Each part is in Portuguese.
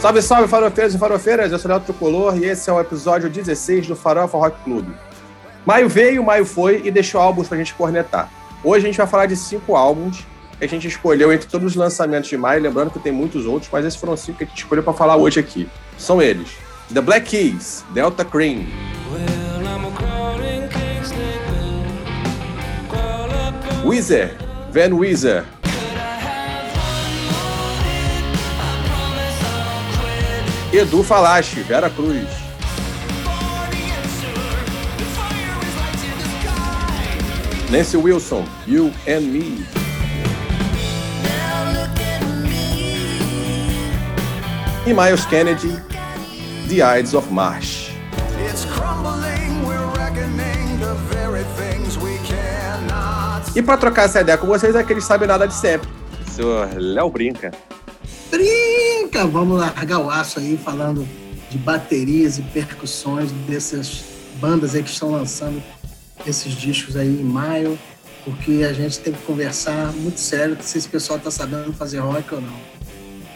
Salve, salve, farofeiros e farofeiras! Eu sou o Léo Tricolor e esse é o episódio 16 do Farofa Rock Clube. Maio veio, maio foi e deixou álbuns pra gente cornetar. Hoje a gente vai falar de cinco álbuns que a gente escolheu entre todos os lançamentos de maio, lembrando que tem muitos outros, mas esses foram cinco que a gente escolheu para falar hoje aqui. São eles: The Black Keys, Delta Cream. Weezer, Van Weezer. Edu Falache, Vera Cruz. Nancy Wilson, You and Me. E Miles Kennedy, The Ides of March. E para trocar essa ideia com vocês, é que eles sabem nada de sempre. O senhor Léo Brinca. Brinca! Vamos largar o aço aí falando de baterias e percussões dessas bandas aí que estão lançando esses discos aí em maio, porque a gente tem que conversar muito sério se esse pessoal tá sabendo fazer rock ou não.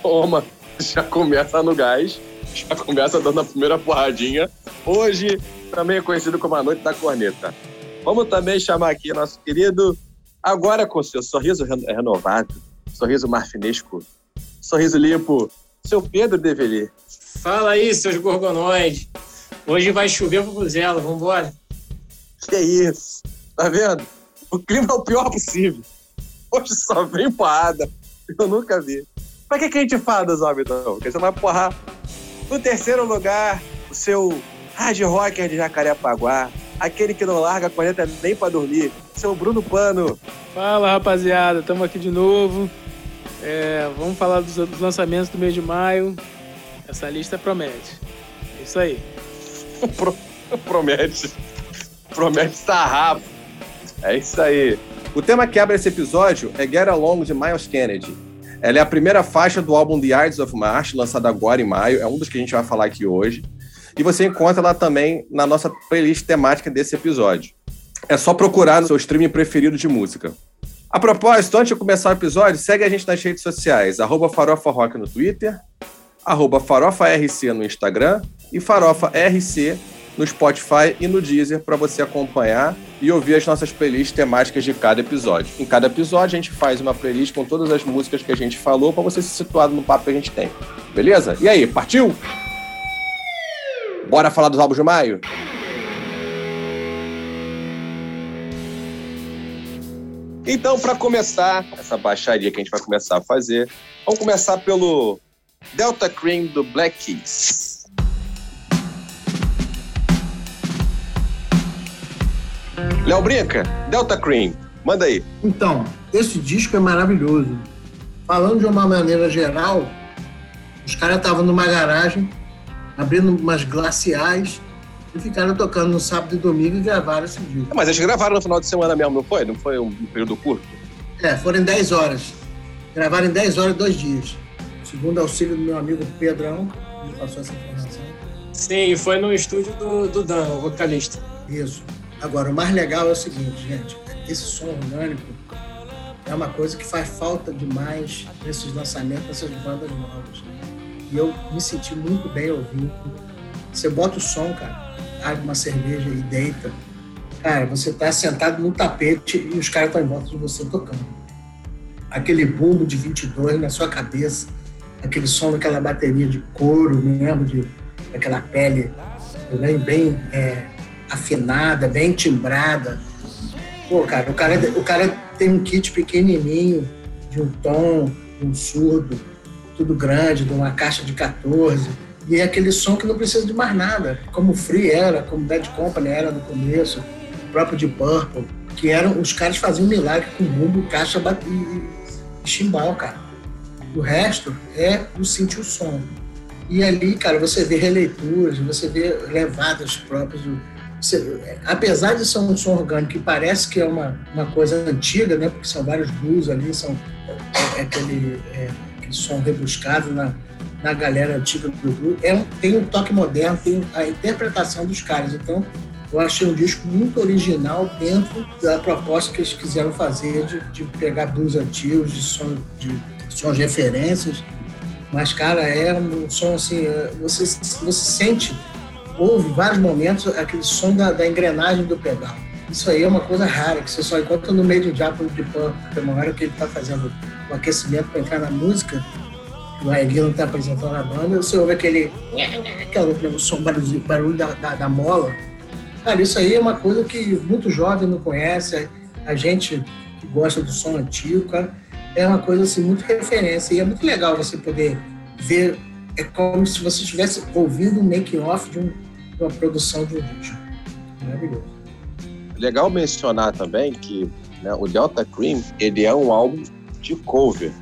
Toma, já começa no gás, já começa dando a primeira porradinha. Hoje também é conhecido como a Noite da Corneta. Vamos também chamar aqui nosso querido, agora com seu sorriso renovado, sorriso marfinesco, sorriso limpo, seu Pedro Develi. Fala aí, seus gorgonóis. Hoje vai chover pro Buzela, vambora. Que isso? Tá vendo? O clima é o pior possível. Hoje só vem porrada. Eu nunca vi. Pra que, que a gente fala dos homens, então? Porque você vai porrar. No terceiro lugar, o seu hard rocker de Jacarepaguá, aquele que não larga a corneta nem pra dormir, seu Bruno Pano. Fala, rapaziada. Estamos aqui de novo. É, vamos falar dos, dos lançamentos do mês de maio. Essa lista promete. É isso aí. Pro, promete promete sarrafo. É isso aí. O tema que abre esse episódio é Get Along de Miles Kennedy. Ela é a primeira faixa do álbum The Ides of March, lançado agora em maio. É um dos que a gente vai falar aqui hoje. E você encontra ela também na nossa playlist temática desse episódio. É só procurar no seu streaming preferido de música. A propósito, antes de começar o episódio, segue a gente nas redes sociais, arroba Farofa Rock no Twitter, arroba Farofa RC no Instagram e Farofa RC no Spotify e no Deezer para você acompanhar e ouvir as nossas playlists temáticas de cada episódio. Em cada episódio a gente faz uma playlist com todas as músicas que a gente falou para você se situar no papo que a gente tem. Beleza? E aí, partiu? Bora falar dos álbuns de maio? Então, para começar essa baixaria que a gente vai começar a fazer, vamos começar pelo Delta Cream do Black Keys. Léo Brinca, Delta Cream, manda aí. Então, esse disco é maravilhoso. Falando de uma maneira geral, os caras estavam numa garagem, abrindo umas glaciais e ficaram tocando no sábado e domingo e gravaram esse disco. É, mas eles gravaram no final de semana mesmo, não foi? Não foi um período curto? É, foram em 10 horas. Gravaram em 10 horas, dois dias. Segundo auxílio do meu amigo Pedrão, que me passou essa informação. Sim, foi no estúdio do, do Dan, o vocalista. Isso. Agora, o mais legal é o seguinte, gente, esse som orgânico é uma coisa que faz falta demais nesses lançamentos dessas bandas novas. E eu me senti muito bem ouvindo. Você bota o som, cara, abre uma cerveja e deita. Cara, você tá sentado no tapete e os caras estão em volta de você tocando. Aquele bumbo de 22 na sua cabeça, aquele som daquela bateria de couro mesmo, de, daquela pele bem, bem é, afinada, bem timbrada. Pô, cara, o cara, o cara tem um kit pequenininho, de um tom, de um surdo, tudo grande, de uma caixa de 14. E é aquele som que não precisa de mais nada, como Free era, como o Bad Company era no começo, o próprio de Purple, que eram os caras faziam milagre com bumbo, caixa e, e chimbal, cara. O resto é o sentir o som. E ali, cara, você vê releituras, você vê levadas próprias do, apesar de ser um som orgânico que parece que é uma, uma coisa antiga, né? Porque são vários blues ali, são é, é aquele, é, aquele som rebuscado na, na galera antiga do blues. É um, tem um toque moderno, tem a interpretação dos caras. Então, eu achei um disco muito original dentro da proposta que eles quiseram fazer de, de pegar blues antigos, de, som, de sons de referências Mas, cara, é um som assim, é, você, você sente, ouve vários momentos aquele som da, da engrenagem do pedal. Isso aí é uma coisa rara, que você só encontra no meio de Diabo de Punk, porque uma hora que ele está fazendo o aquecimento para entrar na música, o Aguinho está apresentando a banda, você ouve aquele, aquele som, barulho, barulho da, da, da mola. Cara, isso aí é uma coisa que muito jovem não conhece, a gente que gosta do som antigo, cara, é uma coisa assim, muito referência. E é muito legal você poder ver, é como se você estivesse ouvindo um making-off de, um, de uma produção de um vídeo. Maravilhoso. Legal mencionar também que né, o Delta Cream, ele é um álbum de cover.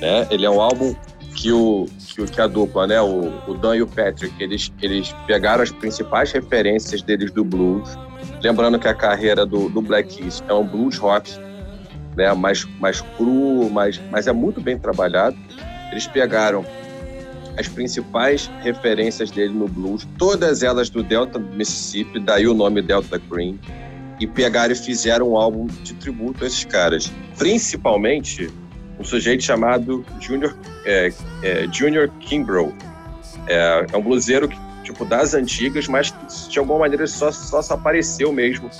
Né? Ele é um álbum que, o, que, a dupla, né, o, o Dan e o Patrick, eles, eles pegaram as principais referências deles do blues. Lembrando que a carreira do, do Black Keys é um blues rock, né, mais, mais cru, mais, mas é muito bem trabalhado. Eles pegaram as principais referências dele no blues, todas elas do Delta Mississippi, daí o nome Delta Green, e pegaram e fizeram um álbum de tributo a esses caras. Principalmente um sujeito chamado Junior, é, é, Junior Kimbrough. É, é um bluseiro que, tipo das antigas, mas de alguma maneira só, só se apareceu mesmo,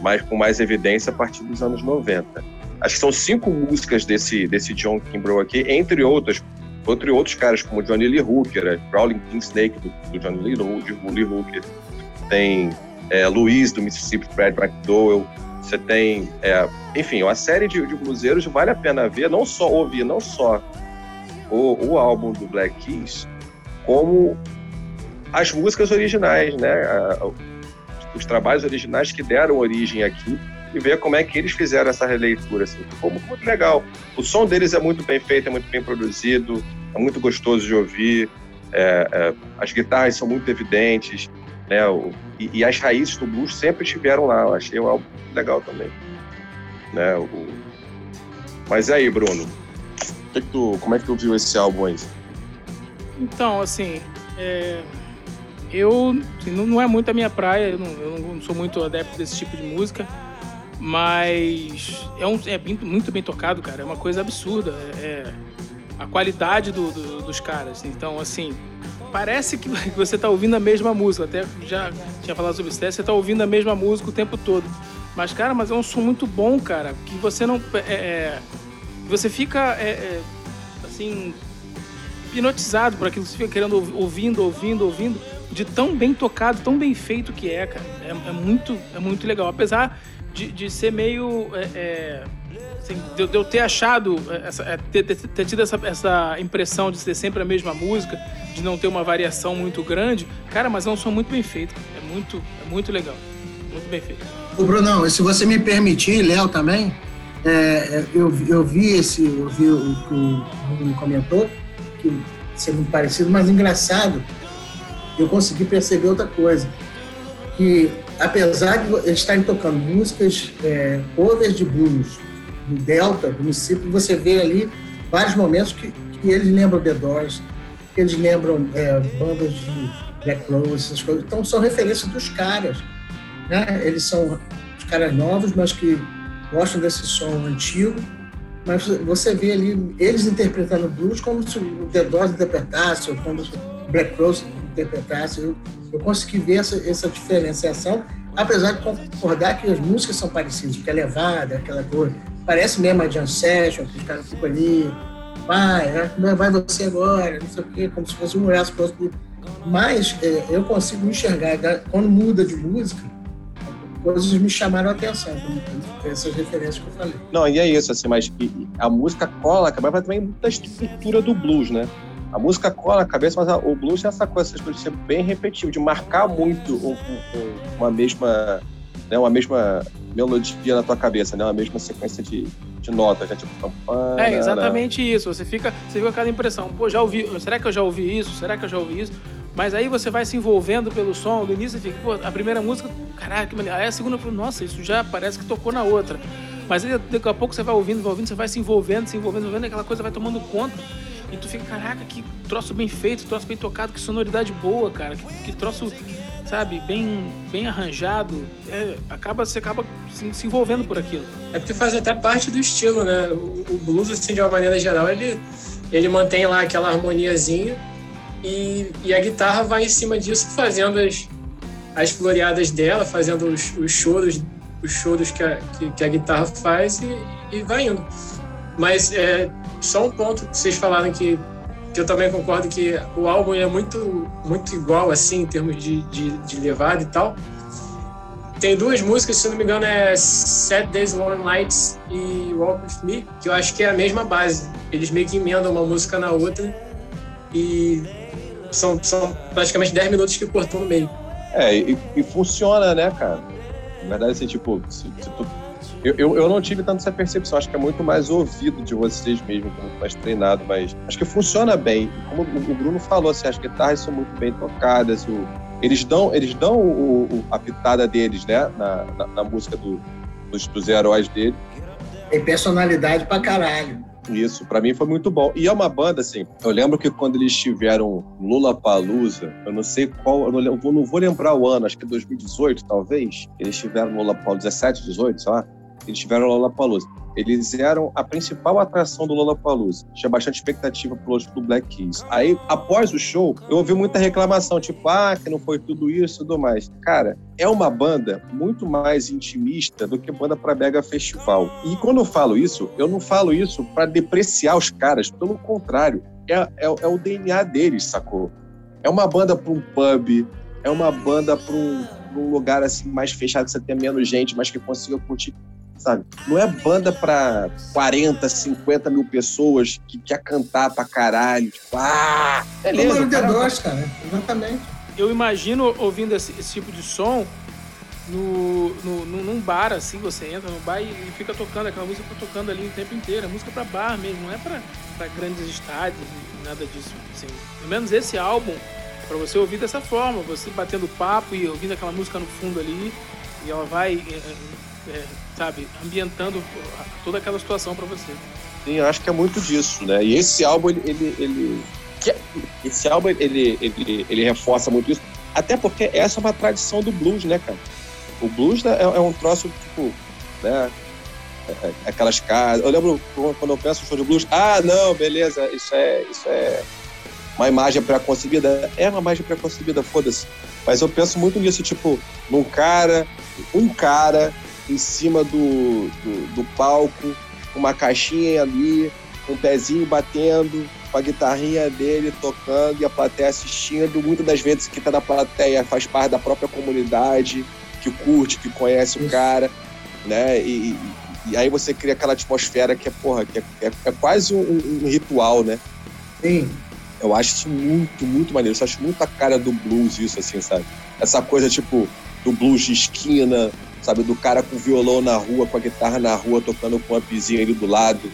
mas com mais evidência a partir dos anos 90. Acho que são cinco músicas desse, desse John Kimbrough aqui, entre outras, entre outros caras como Johnny Lee Hooker, Crawling King Snake do, do Johnny Lee, Lee Hooker, tem é, Luiz do Mississippi, Fred McDowell, você tem, é, enfim, uma série de, de bluseiros vale a pena ver, não só ouvir, não só o, o álbum do Black Keys, como as músicas originais, né? Os trabalhos originais que deram origem aqui e ver como é que eles fizeram essa releitura. Assim. Ficou muito legal. O som deles é muito bem feito, é muito bem produzido, é muito gostoso de ouvir. É, é, as guitarras são muito evidentes, né? O, e, e, as raízes do blues sempre estiveram lá. Eu achei algo legal também. Né? O, mas aí, Bruno, que que tu, como é que tu viu esse álbum aí? Então, assim, é, eu assim, não, não, é muito a minha praia, eu não, eu não, sou muito adepto desse tipo de música. Mas é, um, é muito bem tocado, cara. É uma coisa absurda. É, é a qualidade do, do, dos caras. Então, assim, parece que você está ouvindo a mesma música. Até já tinha falado sobre isso. Você está ouvindo a mesma música o tempo todo. Mas, cara, mas é um som muito bom, cara. Que você não. É, é você fica. É, é, assim. hipnotizado por aquilo. Você fica querendo ouvindo, ouvindo, ouvindo. De tão bem tocado, tão bem feito que é, cara. É, é muito, é muito legal. Apesar de, de ser meio. É, é, assim, de, de, eu ter achado, é, essa, é, ter, ter, tido essa, essa impressão de ser sempre a mesma música, de não ter uma variação muito grande, cara, mas é um som muito bem feito. É muito, é muito legal. Muito bem feito. O Brunão, se você me permitir, Léo também, é, eu, eu vi esse, eu vi o que o Bruno comentou, que é muito parecido, mas engraçado, eu consegui perceber outra coisa. Que apesar de eles estarem tocando músicas, é, covers de blues, Delta, do Mississippi, você vê ali vários momentos que, que eles lembram The Doors, que eles lembram é, bandas de Black Rose, essas coisas. Então são referências dos caras. Né? Eles são os caras novos, mas que gostam desse som antigo. Mas você vê ali eles interpretando blues como se o The Doors interpretasse, ou como se o Black Rose interpretasse. Eu, eu consegui ver essa, essa diferenciação, apesar de concordar que as músicas são parecidas, que é levada, aquela coisa. Parece mesmo a Jam Session, que os caras ficam ali, vai, né? vai você agora, não sei o quê, como se fosse um braço para outro. Mas é, eu consigo enxergar, quando muda de música, coisas me chamaram a atenção, essas referências que eu falei. Não, e é isso, assim, mas a música cola, acaba também muita estrutura do blues, né? A música cola a cabeça, mas a, o blues é essa coisa, essas coisas de ser bem repetitivo, de marcar muito um, um, uma mesma, né, uma mesma melodia na tua cabeça, né, uma mesma sequência de, de notas, né, tipo... É exatamente isso, você fica, você fica com aquela impressão, pô, já ouvi, será que eu já ouvi isso? Será que eu já ouvi isso? Mas aí você vai se envolvendo pelo som, do início você fica, pô, a primeira música, caraca, que maneiro. Aí a segunda, nossa, isso já parece que tocou na outra. Mas aí daqui a pouco você vai ouvindo, vai ouvindo, você vai se envolvendo, se envolvendo, envolvendo, e aquela coisa vai tomando conta. E tu fica, caraca, que troço bem feito, troço bem tocado, que sonoridade boa, cara. Que, que troço, sabe, bem, bem arranjado. É, acaba, você acaba se, se, envolvendo por aquilo. É porque faz até parte do estilo, né? O, o, blues, assim, de uma maneira geral, ele ele mantém lá aquela harmoniazinha e, e a guitarra vai em cima disso fazendo as, as floreadas dela, fazendo os, os choros, os choros que a, que, que a guitarra faz e, e vai indo. Mas é, só um ponto que vocês falaram que, que eu também concordo que o álbum é muito, muito igual, assim, em termos de, de, de levada e tal. Tem duas músicas, se não me engano, é Set Days Long Nights e Walk With Me, que eu acho que é a mesma base. Eles meio que emendam uma música na outra e são, são praticamente 10 minutos que cortam no meio. É, e, e, funciona, né, cara? Na verdade, assim, tipo, se, se tu eu, eu, eu, não tive tanto essa percepção, acho que é muito mais ouvido de vocês mesmo, muito mais treinado, mas acho que funciona bem. Como o Bruno falou, assim, as guitarras são muito bem tocadas, o, eles dão, eles dão o, o, a pitada deles, né, na, na, na música do, dos, dos heróis dele. Tem personalidade pra caralho. Isso, para mim foi muito bom. E é uma banda, assim, eu lembro que quando eles tiveram Lula Palusa, eu não sei qual, eu não, eu não, vou lembrar o ano, acho que 2018, talvez. Eles tiveram Lula Palusa 17, 18, sei lá eles tiveram o Lollapalooza. Eles eram a principal atração do Lollapalooza. Tinha bastante expectativa pro show do Black Keys. Aí, após o show, eu ouvi muita reclamação, tipo, ah, que não foi tudo isso e tudo mais. Cara, é uma banda muito mais intimista do que banda para mega festival. E quando eu falo isso, eu não falo isso para depreciar os caras, pelo contrário, é, é, é o DNA deles, sacou? É uma banda para um pub, é uma banda para um, um, lugar assim mais fechado, que você tem menos gente, mas que consiga curtir sabe? Não é banda pra 40, 50 mil pessoas que quer cantar pra caralho. Tipo, ah, beleza. Número de dois, cara. Exatamente. Eu imagino ouvindo esse, esse tipo de som no, no, num bar, assim, você entra no bar e, e fica tocando, aquela música fica tocando ali o tempo inteiro. É música pra bar mesmo, não é pra, pra grandes estádios, nada disso. Assim. Pelo menos esse álbum, pra você ouvir dessa forma, você batendo papo e ouvindo aquela música no fundo ali, e ela vai é, é, sabe, ambientando toda aquela situação para você. Sim, eu acho que é muito disso, né? E esse álbum, ele, ele, ele esse álbum ele, ele, ele reforça muito isso, até porque essa é uma tradição do blues, né, cara? O blues é, é um troço, tipo, né? É, é aquelas casas. Eu lembro quando eu penso no show de blues, ah, não, beleza, isso é, isso é uma imagem pré-concebida. É uma imagem pré-concebida, foda-se. Mas eu penso muito nisso, tipo, num cara, um cara em cima do, do, do palco, uma caixinha ali, um pezinho batendo, com a guitarrinha dele tocando e a plateia assistindo. Muitas das vezes que está na plateia faz parte da própria comunidade, que curte, que conhece o cara, né? E, e, aí você cria aquela atmosfera que é, porra, que é, é, é quase um, um, ritual, né? Sim. Eu acho isso muito, muito maneiro. Eu acho muito a cara do blues isso, assim, sabe? Essa coisa, tipo, do blues de esquina, sabe? Do cara com violão na rua, com a guitarra na rua, tocando com um ampzinho ali do lado,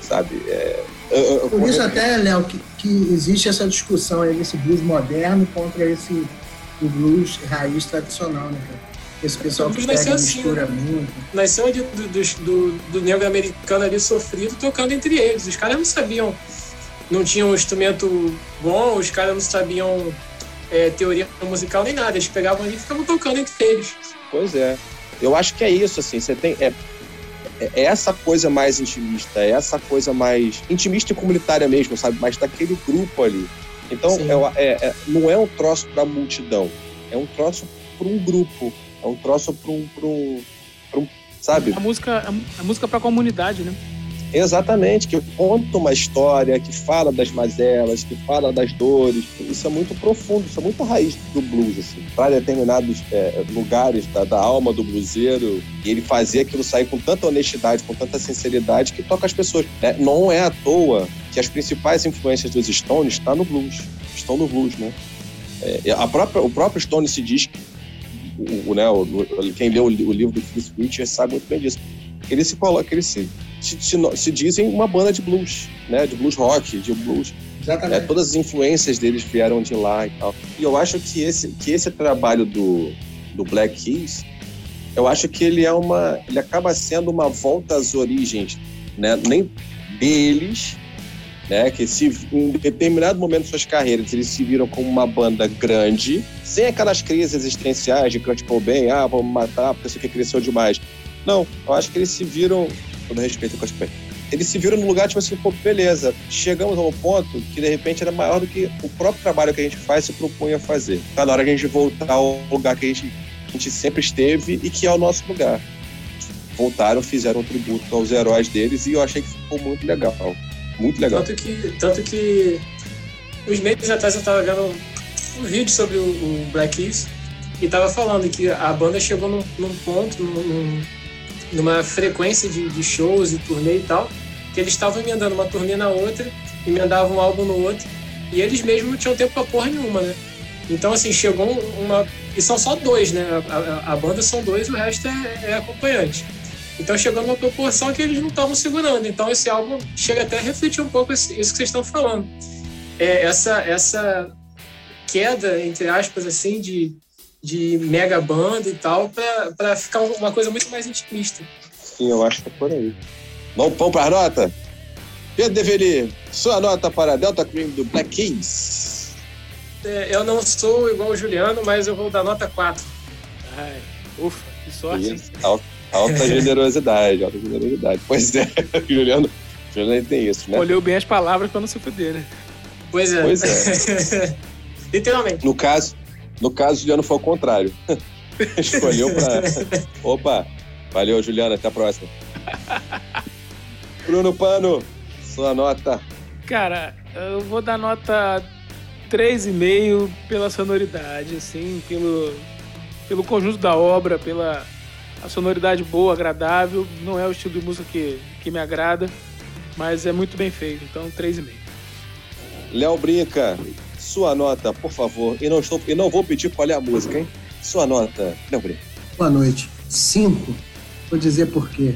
sabe? É, eu, eu, Por isso até, Léo, que, que existe essa discussão aí desse blues moderno contra esse o blues raiz tradicional, né, cara? Esse pessoal que pega assim, mistura né? muito. Nasceu de, do, do, do negro americano ali sofrido tocando entre eles. Os caras não sabiam, não tinham um instrumento bom, os caras não sabiam é, teoria musical nem nada. Eles pegavam ali e ficavam tocando entre eles. Pois é. Eu acho que é isso, assim, você tem. É, é, é essa coisa mais intimista, é essa coisa mais intimista e comunitária mesmo, sabe? Mas daquele grupo ali. Então, é, é, é, não é um troço para a multidão, é um troço para um grupo, é um troço para um, um, um, sabe? A música, a, música para a comunidade, né? Exatamente, que conta uma história, que fala das mazelas, que fala das dores. Isso é muito profundo, isso é muito raiz do blues, assim. Para determinados é, lugares da, da, alma do bluseiro, e ele fazia aquilo sair com tanta honestidade, com tanta sinceridade, que toca as pessoas. É, não é à toa que as principais influências dos Stones estão no blues. Estão no blues, né? É, a própria, o próprio Stone se diz, o, o, né, o, quem leu o, o livro do Chris Richards sabe muito bem disso. Ele se coloca, ele se se, se, se, dizem uma banda de blues, né? De blues rock, de blues. Exatamente. É, todas as influências deles vieram de lá e tal. E eu acho que esse, que esse trabalho do, do Black Keys, eu acho que ele é uma, ele acaba sendo uma volta às origens, né? Nem deles, né? Que se em determinado momento de suas carreiras eles se viram como uma banda grande, sem aquelas crises existenciais de Kurt Cobain, ah, vamos matar porque isso aqui cresceu demais. Não, eu acho que eles se viram todo respeito com as eles se viram no lugar, tipo assim, pô, beleza, chegamos a um ponto que de repente era maior do que o próprio trabalho que a gente faz se propunha fazer. Tá na hora que a gente voltar ao lugar que a gente, a gente sempre esteve e que é o nosso lugar. Voltaram, fizeram um tributo aos heróis deles e eu achei que ficou muito legal. Muito legal. Tanto que, tanto que uns meses atrás eu estava vendo um vídeo sobre o, o Black Keys e estava falando que a banda chegou num, num ponto, num, numa frequência de, de, shows e turnê e tal, que eles estavam emendando uma turnê na outra, emendavam um álbum no outro, e eles mesmos não tinham tempo pra porra nenhuma, né? Então, assim, chegou uma. E são só dois, né? A, a, a banda são dois, o resto é, é acompanhante. Então chegou numa proporção que eles não estavam segurando. Então esse álbum chega até a refletir um pouco isso que vocês estão falando. É essa, essa queda, entre aspas, assim, de, de mega banda e tal, para ficar uma coisa muito mais intimista. Sim, eu acho que é por aí. Vamos pão para a nota? Pedro Deveri, sua nota para Delta Cream do Black Keys. É, eu não sou igual o Juliano, mas eu vou dar nota 4. Ai, ufa, que sorte. Isso, alta, alta generosidade, alta generosidade. Pois é, Juliano, Juliano tem isso, né? Olhou bem as palavras para não se fuder, né? Pois é. Pois é. Literalmente. No caso, no caso, Juliano foi ao contrário. Escolheu para. Opa! Valeu, Juliano. Até a próxima. Bruno Pano, sua nota. Cara, eu vou dar nota 3,5 pela sonoridade, assim, pelo, pelo conjunto da obra, pela a sonoridade boa, agradável. Não é o estilo de música que, que me agrada, mas é muito bem feito. Então, 3,5. Léo Brinca, sua nota, por favor. E não, estou, e não vou pedir qual é a música, hein? Sua nota, Léo Brinca. Boa noite. 5. Vou dizer por quê.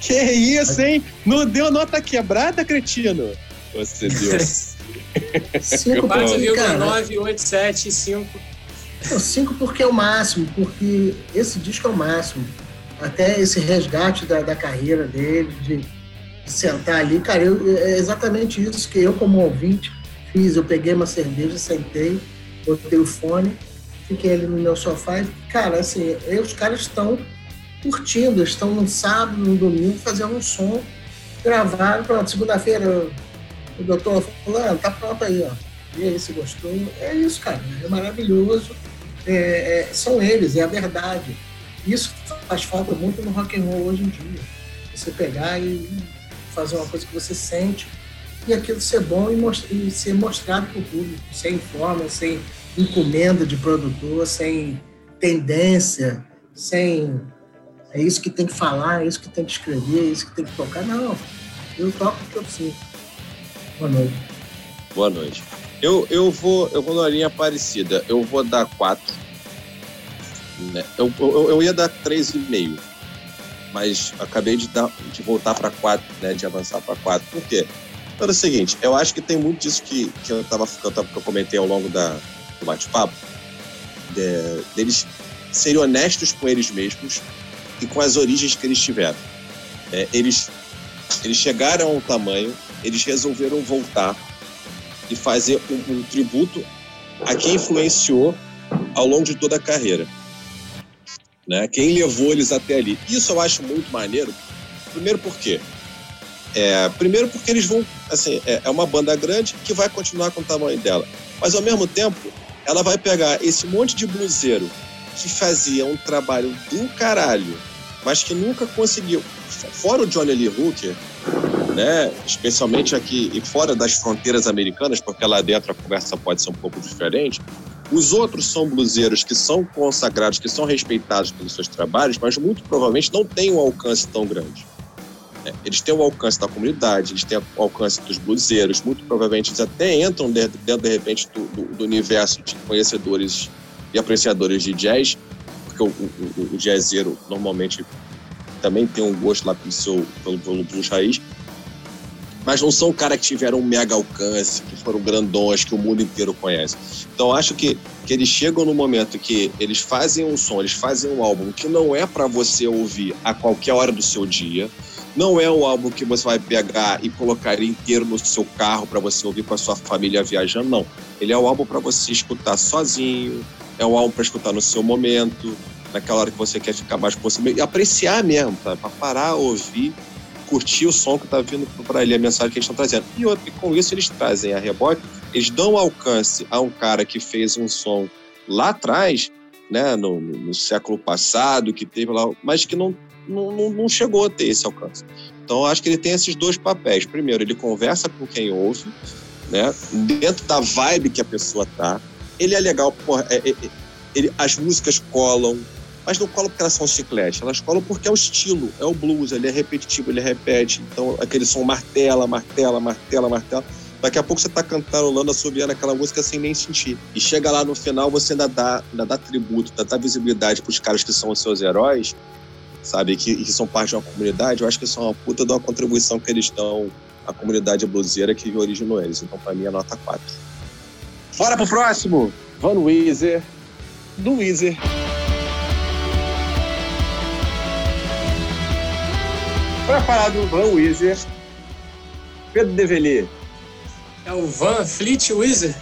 Que isso, hein? Não deu nota quebrada, cretino? Você deu. 5 porque, cara... 987, 5 porque é o máximo, porque esse disco é o máximo. Até esse resgate da, da carreira dele, de, de sentar ali, cara, eu, é exatamente isso que eu, como ouvinte, fiz. Eu peguei uma cerveja, sentei, botei o fone, fiquei ali no meu sofá e, cara, assim, os caras estão curtindo, estão no sábado, no domingo, fazendo um som, gravaram, pronto, segunda-feira o doutor falou, ah, tá pronto aí, ó. E aí, se gostou? É isso, cara, é maravilhoso. É, é, são eles, é a verdade. Isso faz falta muito no rock and roll hoje em dia. Você pegar e fazer uma coisa que você sente e aquilo ser bom e, e ser mostrado para o público, sem forma, sem encomenda de produtor, sem tendência, sem é isso que tem que falar, é isso que tem que escrever, é isso que tem que tocar. Não, eu toco porque eu preciso. Boa noite. Boa noite. Eu, eu, vou, eu vou numa linha parecida. Eu vou dar quatro. Né? Eu, eu, eu ia dar três e meio, mas acabei de, dar, de voltar para quatro, né? De avançar para quatro. Por quê? Pelo seguinte, eu acho que tem muito disso que, que, eu, tava, que, eu, tava, que eu comentei ao longo da, do bate-papo, de, deles serem honestos com eles mesmos e com as origens que eles tiveram. É, eles, eles chegaram a um tamanho, eles resolveram voltar e fazer um, um tributo a quem influenciou ao longo de toda a carreira. Né? Quem levou eles até ali. Isso eu acho muito maneiro. Primeiro porque é, primeiro porque eles vão, assim, é, é uma banda grande que vai continuar com o tamanho dela. Mas ao mesmo tempo, ela vai pegar esse monte de bluseiro que fazia um trabalho do caralho, mas que nunca conseguiu. Fora o Johnny Lee Hooker, né, especialmente aqui e fora das fronteiras americanas, porque lá dentro a conversa pode ser um pouco diferente. Os outros são bluseiros que são consagrados, que são respeitados pelos seus trabalhos, mas muito provavelmente não têm um alcance tão grande. Eles têm o alcance da comunidade, eles têm o alcance dos bluseiros, muito provavelmente eles até entram dentro, dentro de repente, do, do, do, universo de conhecedores e apreciadores de jazz, porque o, o, o normalmente também tem um gosto lá pelo, seu, pelo, pelo blues raiz, mas não são caras que tiveram um mega alcance, que foram grandões, que o mundo inteiro conhece. Então acho que, que eles chegam no momento que eles fazem um som, eles fazem um álbum que não é para você ouvir a qualquer hora do seu dia, não é um álbum que você vai pegar e colocar ele inteiro no seu carro para você ouvir com a sua família viajando, não. Ele é um álbum para você escutar sozinho, é um álbum para escutar no seu momento, naquela hora que você quer ficar mais você e apreciar mesmo, tá? Para parar, ouvir curtir o som que está vindo para ele, a mensagem que eles estão trazendo. E, outro, e com isso eles trazem a rebote, eles dão alcance a um cara que fez um som lá atrás, né, no, no século passado, que teve lá, mas que não, não, não chegou a ter esse alcance. Então, acho que ele tem esses dois papéis. Primeiro, ele conversa com quem ouve, né, dentro da vibe que a pessoa tá. Ele é legal, porra, é, é, ele, as músicas colam, mas não colam porque elas são chiclete, elas colam porque é o estilo, é o blues, ele é repetitivo, ele repete. Então, aquele som martela, martela, martela, martela. Daqui a pouco você tá cantarolando, assobiando aquela música sem nem sentir. E chega lá no final, você ainda dá, ainda dá tributo, ainda dá visibilidade pros caras que são os seus heróis, sabe? Que, que são parte de uma comunidade. Eu acho que isso é uma puta de uma contribuição que eles dão à comunidade bluseira que originou eles. Então, pra mim, é nota 4. Bora pro próximo! Van Weezer, do Weezer. Para falar do Van Weezer, Pedro Develi. É o Van Fleet Weezer?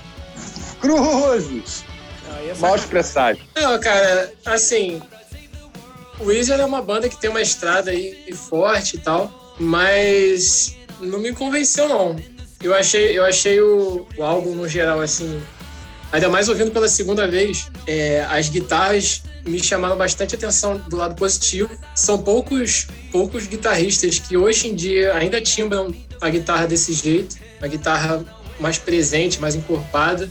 Cruzes! É Mal expressado. Não, cara, assim, o Weezer é uma banda que tem uma estrada aí forte e tal, mas não me convenceu, não. Eu achei, eu achei o, o álbum, no geral, assim, ainda mais ouvindo pela segunda vez, é, as guitarras me chamaram bastante atenção do lado positivo. São poucos, poucos guitarristas que hoje em dia ainda timbram a guitarra desse jeito, a guitarra mais presente, mais encorpada,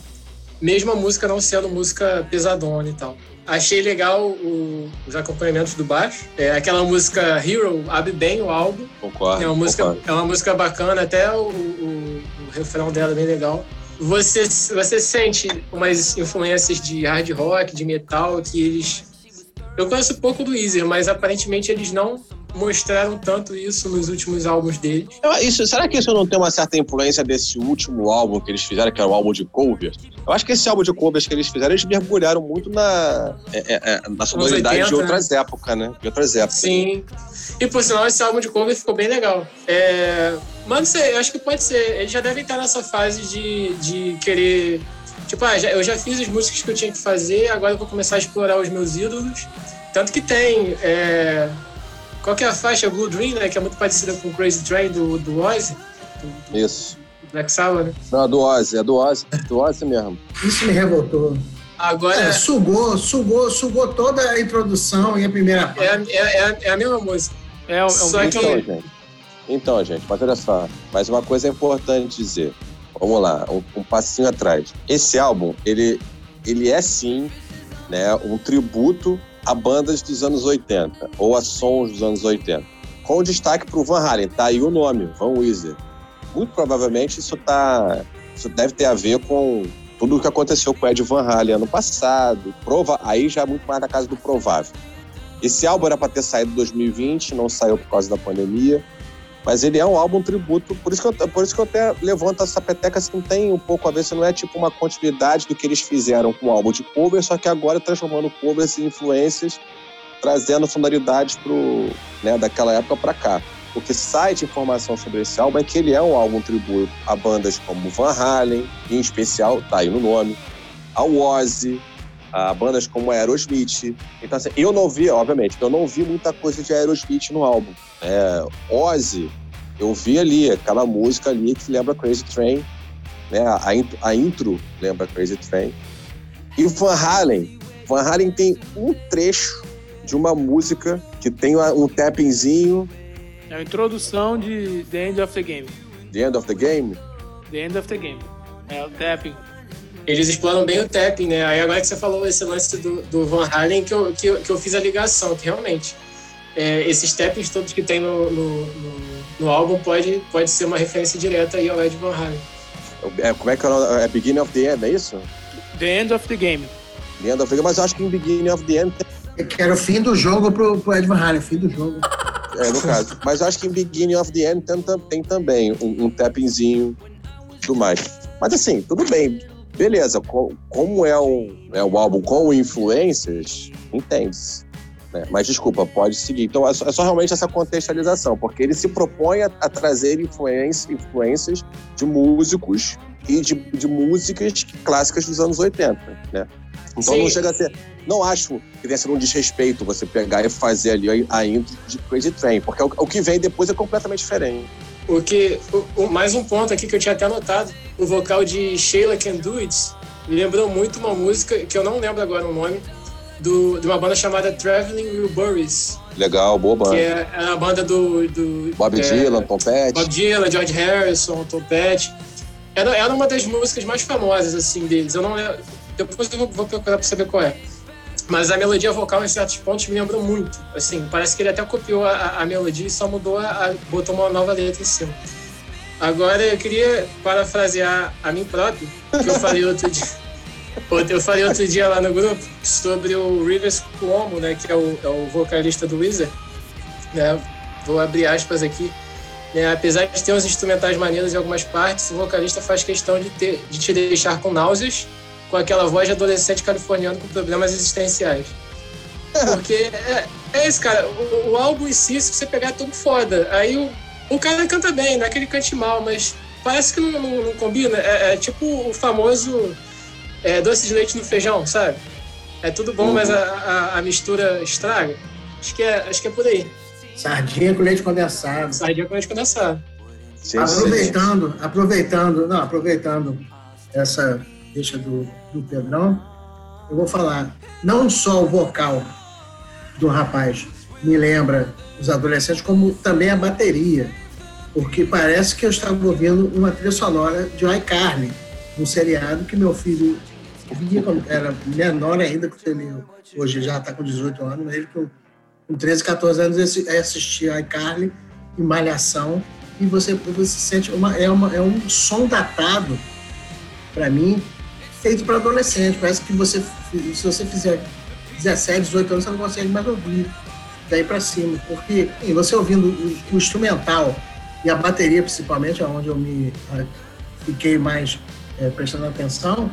mesmo a música não sendo música pesadona e tal. Achei legal o, os acompanhamentos do baixo. É, aquela música Hero abre bem o álbum. Concordo. É uma música, concordo. é uma música bacana, até o, o, o refrão dela é bem legal. Você, você sente umas influências de hard rock, de metal, que eles. Eu conheço pouco do Weezer, mas aparentemente eles não mostraram tanto isso nos últimos álbuns deles. Isso, será que isso não tem uma certa influência desse último álbum que eles fizeram, que era o álbum de covers? Eu acho que esse álbum de covers que eles fizeram, eles mergulharam muito na, é, é, é na sonoridade 80, de outras né? épocas, né? De outras épocas. Sim. E por sinal, esse álbum de cover ficou bem legal. É... Mas não sei, eu acho que pode ser. Eles já devem estar nessa fase de, de querer. Tipo, ah, eu já fiz as músicas que eu tinha que fazer, agora eu vou começar a explorar os meus ídolos. Tanto que tem. É... Qual que é a faixa? Blue Dream, né? Que é muito parecida com Crazy Train do, do Ozzy. Do, Isso. Black Sabbath, né? Não, é do Ozzy, é do Ozzy, do Ozzy mesmo. Isso me revoltou. Agora. É, sugou, sugou, sugou toda a introdução e a primeira parte. É, é, é, é a mesma música. É, é um Só então, que... gente. Então, gente, mas olha só. Mas uma coisa é importante dizer. Vamos lá, um, um passinho atrás. Esse álbum, ele, ele é sim né, um tributo a bandas dos anos 80, ou a sons dos anos 80. Com destaque para o Van Halen, tá aí o nome, Van Weezer. Muito provavelmente isso, tá, isso deve ter a ver com tudo o que aconteceu com o Ed Van Halen ano passado. Prova, aí já é muito mais na casa do provável. Esse álbum era para ter saído em 2020, não saiu por causa da pandemia. Mas ele é um álbum tributo, por isso que eu, por isso que eu até levanto essa peteca se não tem um pouco a ver, se não é tipo uma continuidade do que eles fizeram com o álbum de cover, só que agora transformando covers em influências, trazendo sonoridades pro, né, daquela época para cá. O que sai de informação sobre esse álbum é que ele é um álbum tributo a bandas como Van Halen, em especial, tá aí no nome, a Ozzy, a bandas como Aerosmith. Então, assim, eu não vi, obviamente, eu não vi muita coisa de Aerosmith no álbum. É, Ozzy, eu vi ali aquela música ali que lembra Crazy Train, né? A, a intro lembra Crazy Train. E Van Halen, Van Halen tem um trecho de uma música que tem um tappingzinho. É a introdução de The End of the Game. The End of the Game? The End of the Game. É o tapping. Eles exploram bem o tapping, né? Aí agora que você falou esse lance do, do Van Halen, que eu, que, que eu fiz a ligação, que realmente é, esses tappings todos que tem no, no, no, no, álbum pode, pode ser uma referência direta aí ao Ed Van Halen. É, como é que é? É Beginning of the End, é isso? The End of the Game. The End of the Game, mas eu acho que em Beginning of the End... Que era o fim do jogo pro, pro Ed Van Halen, fim do jogo. É, no caso. Mas eu acho que em Beginning of the End tem, tem também um, um tappingzinho e tudo mais. Mas assim, tudo bem beleza, como é um, é um álbum com influências, entende-se. Né? Mas desculpa, pode seguir. Então é só, é só, realmente essa contextualização, porque ele se propõe a, a trazer influência, influências de músicos e de, de músicas clássicas dos anos 80, né? Então Sim. não chega a ser. Não acho que tenha sido um desrespeito você pegar e fazer ali a intro de Crazy Train, porque o, o que vem depois é completamente diferente. O que, o, o, mais um ponto aqui que eu tinha até anotado, o vocal de Sheila Can Do It me lembrou muito uma música que eu não lembro agora o nome, do, de uma banda chamada Traveling Wilburys. Legal, boa banda. Que é, é a banda do. do Bob é, Dylan, Tom Petty. Bob Dylan, George Harrison, Tom Petty. Era, era uma das músicas mais famosas, assim, deles. Eu não Depois eu vou, vou procurar pra saber qual é. Mas a melodia vocal, em certos pontos, me lembrou muito. Assim, parece que ele até copiou a, a melodia e só mudou, a, a, botou uma nova letra em cima. Agora, eu queria parafrasear a mim próprio, que eu falei outro dia. Eu falei outro dia lá no grupo sobre o Rivers Cuomo, né, que é o, é o vocalista do Wizard. Né? Vou abrir aspas aqui. Né? Apesar de ter uns instrumentais maneiros em algumas partes, o vocalista faz questão de, ter, de te deixar com náuseas com aquela voz de adolescente californiano com problemas existenciais. Porque é, é isso, cara. O, o, álbum em si, se você pegar, é tudo foda. Aí o, o cara canta bem, não é que ele cante mal, mas parece que não, não, não combina. É, é, tipo o famoso é, doce de leite no feijão, sabe? É tudo bom, uhum. mas a, a, a, mistura estraga. Acho que, é, acho que é por aí. Sardinha com leite condensado. Sardinha com leite condensado. Sim, aproveitando, sim. aproveitando, não, aproveitando essa deixa do, do Pedrão, eu vou falar, não só o vocal do rapaz me lembra os adolescentes, como também a bateria, porque parece que eu estava ouvindo uma trilha sonora de iCarly, um seriado que meu filho via quando era menor ainda, que ele hoje já está com 18 anos, ele com, com 13, 14 anos assistia iCarly e Malhação, e você, você sente uma, é, uma, é um som datado para mim feito para adolescente. Parece que você, se você fizer 17, 18 anos, você não consegue mais ouvir daí para cima. Porque você ouvindo o, o, instrumental e a bateria, principalmente, é onde eu me fiquei mais é, prestando atenção,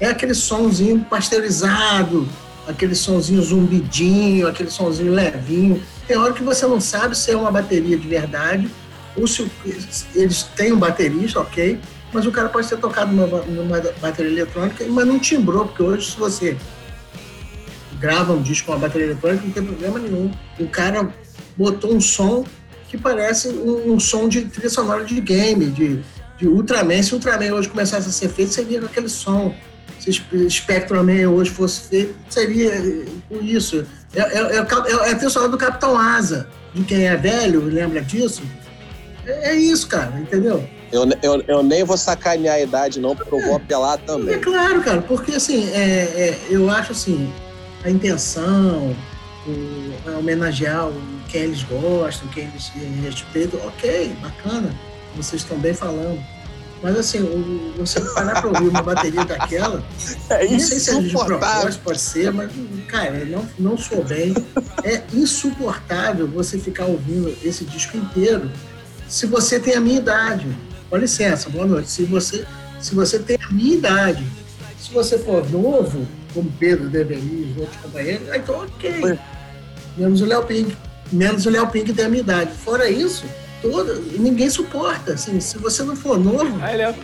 é aquele sonzinho pasteurizado, aquele sonzinho zumbidinho, aquele sonzinho levinho. Tem hora que você não sabe se é uma bateria de verdade ou se eles têm um baterista, ok, mas o cara pode ter tocado numa, numa bateria eletrônica, mas não timbrou, porque hoje se você grava um disco com uma bateria eletrônica, não tem problema nenhum. O cara botou um som que parece um, um som de trilha sonora de game, de, de Ultraman. Se Ultraman hoje começasse a ser feito, seria aquele som. Se Spectrum hoje fosse feito, seria com isso. É, é, é, é, é a trilha sonora do Capitão Asa. De quem é velho, lembra disso? É, é isso, cara, entendeu? Eu, eu, eu nem vou sacanear a idade, não, porque eu vou apelar também. É claro, cara, porque assim, é, é eu acho assim, a intenção, o, a homenagear quem eles gostam, quem eles respeitam, ok, bacana, vocês estão bem falando. Mas assim, o, você parar pra ouvir uma bateria daquela, é não sei se é de propósito, pode ser, mas, cara, não, não sou bem. É insuportável você ficar ouvindo esse disco inteiro se você tem a minha idade. Com licença, boa noite. Se você, se você tem a minha idade, se você for novo, como Pedro deveria e outros companheiros, então ok. Menos o Léo Pink. Menos o Léo Pink tem a minha idade. Fora isso, toda, ninguém suporta. Assim, se você não for novo. Aí, Léo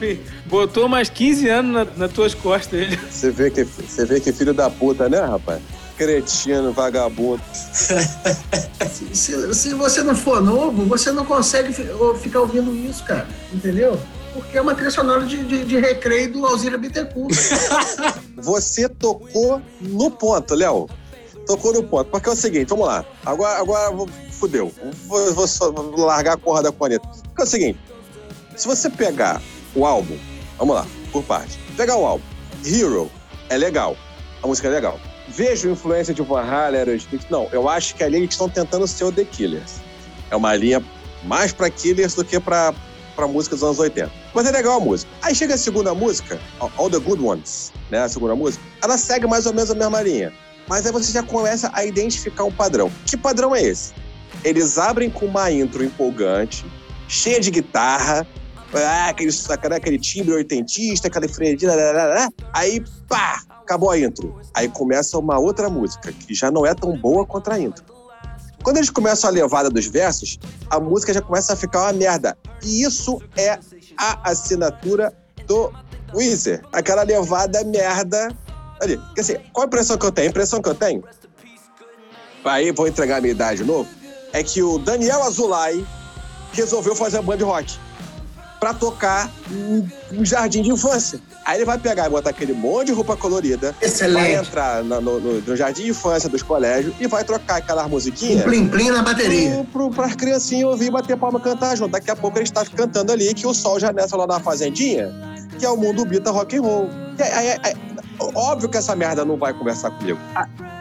botou mais 15 anos na, nas tuas costas ele. Você vê, que, você vê que filho da puta, né, rapaz? Cretino, vagabundo. se, se, você não for novo, você não consegue ficar ouvindo isso, cara. Entendeu? Porque é uma trilha sonora de, de, de recreio do Alzira Bittencourt. você tocou no ponto, Léo. Tocou no ponto. Porque é o seguinte, vamos lá. Agora, agora fudeu. Vou, vou, só, vou largar a corda da corneta. Porque é o seguinte, se você pegar o álbum, vamos lá, por parte. Pegar o álbum, Hero é legal, a música é legal vejo influência de Van Halen, Aerosmith. Não, eu acho que ali eles estão tentando ser o The Killers. É uma linha mais para Killers do que para para música dos anos 80. Mas é legal a música. Aí chega a segunda música, All the Good Ones, né? A segunda música. Ela segue mais ou menos a mesma linha. Mas aí você já começa a identificar um padrão. Que padrão é esse? Eles abrem com uma intro empolgante, cheia de guitarra, ah, aquele, aquele timbre oitentista, aquela freadinha, aí pá, acabou a intro. Aí começa uma outra música, que já não é tão boa quanto a intro. Quando eles começam a levada dos versos, a música já começa a ficar uma merda. E isso é a assinatura do Weezer. Aquela levada merda Ali, assim, qual a impressão que eu tenho? A impressão que eu tenho, aí vou entregar a minha idade de novo, é que o Daniel Azulay resolveu fazer a banda rock para tocar um jardim de infância. Aí ele vai pegar e botar aquele monte de roupa colorida. Excelente. Vai entrar no, no, no jardim de infância dos colégios e vai trocar aquelas musiquinhas. Um plim-plim na bateria. Pro, pro, pras criancinhas ouvir bater palma cantar junto. Daqui a pouco ele está cantando ali que o sol já nessa lá na fazendinha, que é o mundo bita rock and roll. Aí, aí, aí, óbvio que essa merda não vai conversar comigo.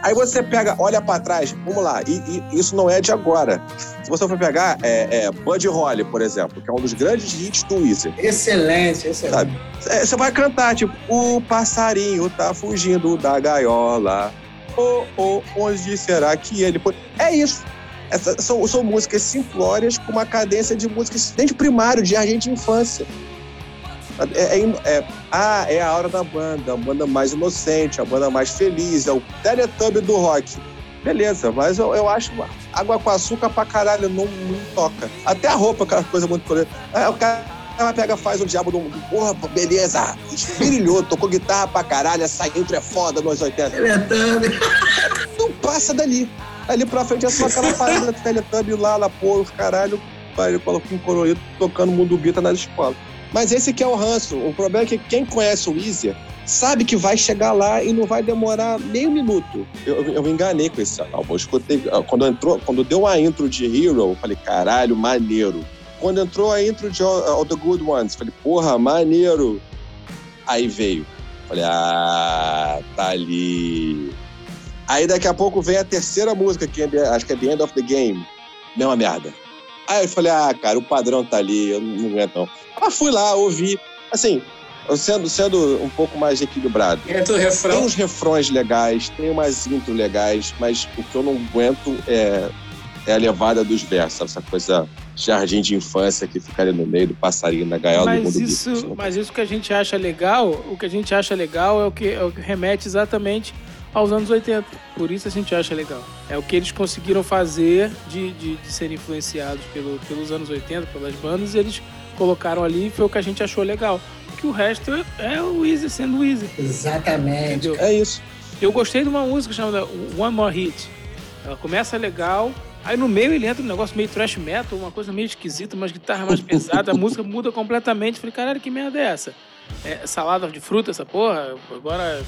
Aí você pega, olha para trás, vamos lá, e, e, isso não é de agora. Se você for pegar é, é, Buddy Holly, por exemplo, que é um dos grandes hits do Weezer. Excelente, excelente. Sabe? É, você vai cantar, tipo, o passarinho tá fugindo da gaiola. Oh, oh, onde será que ele... É isso. Essa, são, são músicas simplórias com uma cadência de músicas desde primário, de jardim de infância. É, é, é, ah, é a hora da banda, a banda mais inocente, a banda mais feliz, é o Teletubby do rock. Beleza, mas eu, eu acho água com açúcar pra caralho não, não toca. Até a roupa, aquela coisa muito colorida. É, o cara pega, faz o diabo do. Porra, beleza, esfirilhou, tocou guitarra pra caralho, essa intro é foda nos 80. Teletubby. Não passa dali. Ali pra frente é só aquela parada do Teletubby lá, lá, porra, caralho, ele colocou um colorido tocando mundo bita nas escolas. Mas esse que é o ranço. O problema é que quem conhece o Easier sabe que vai chegar lá e não vai demorar um minuto. Eu, eu me enganei com esse álbum. Eu escutei, quando, entrou, quando deu a intro de Hero, eu falei, caralho, maneiro. Quando entrou a intro de All, All the Good Ones, falei, porra, maneiro. Aí veio. Falei, ah, tá ali. Aí daqui a pouco vem a terceira música, que é, acho que é The End of the Game. Mesma merda. Aí eu falei, ah, cara, o padrão tá ali, eu não aguento não. Mas fui lá, ouvi. Assim, sendo, sendo um pouco mais equilibrado. Entra o refrão. Tem uns refrões legais, tem umas intro legais, mas o que eu não aguento é, é a levada dos versos, essa coisa jardim de infância que fica ali no meio do passarinho na gaiola mas do mundo isso, Mas isso que a gente acha legal, o que a gente acha legal é o que, é o que remete exatamente aos anos 80. Por isso a gente acha legal. É o que eles conseguiram fazer de, de, de ser influenciados pelo, pelos anos 80, pelas bandas, e eles colocaram ali foi o que a gente achou legal. Porque o resto é, é o Easy sendo o Easy. Exatamente. Entendeu? É isso. Eu gostei de uma música chamada One More Hit. Ela começa legal, aí no meio ele entra um negócio meio thrash metal, uma coisa meio esquisita, umas guitarras mais pesadas, a música muda completamente. Falei, caralho, que merda é essa? É, salada de fruta, essa porra. Agora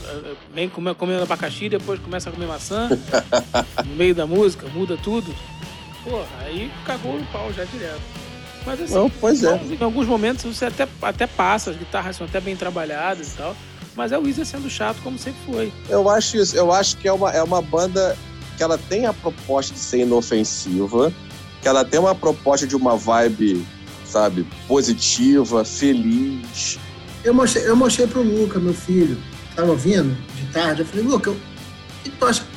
vem comendo abacaxi, depois começa a comer maçã. no meio da música, muda tudo. Porra, aí cagou no pau já direto. Mas assim, Não, pois é. em alguns momentos você até, até passa, as guitarras são até bem trabalhadas e tal. Mas é o Weezer sendo chato, como sempre foi. Eu acho isso. Eu acho que é uma, é uma banda que ela tem a proposta de ser inofensiva, que ela tem uma proposta de uma vibe, sabe, positiva, feliz. Eu mostrei, eu mostrei pro Luca, meu filho, tava ouvindo de tarde, eu falei, Luca, eu,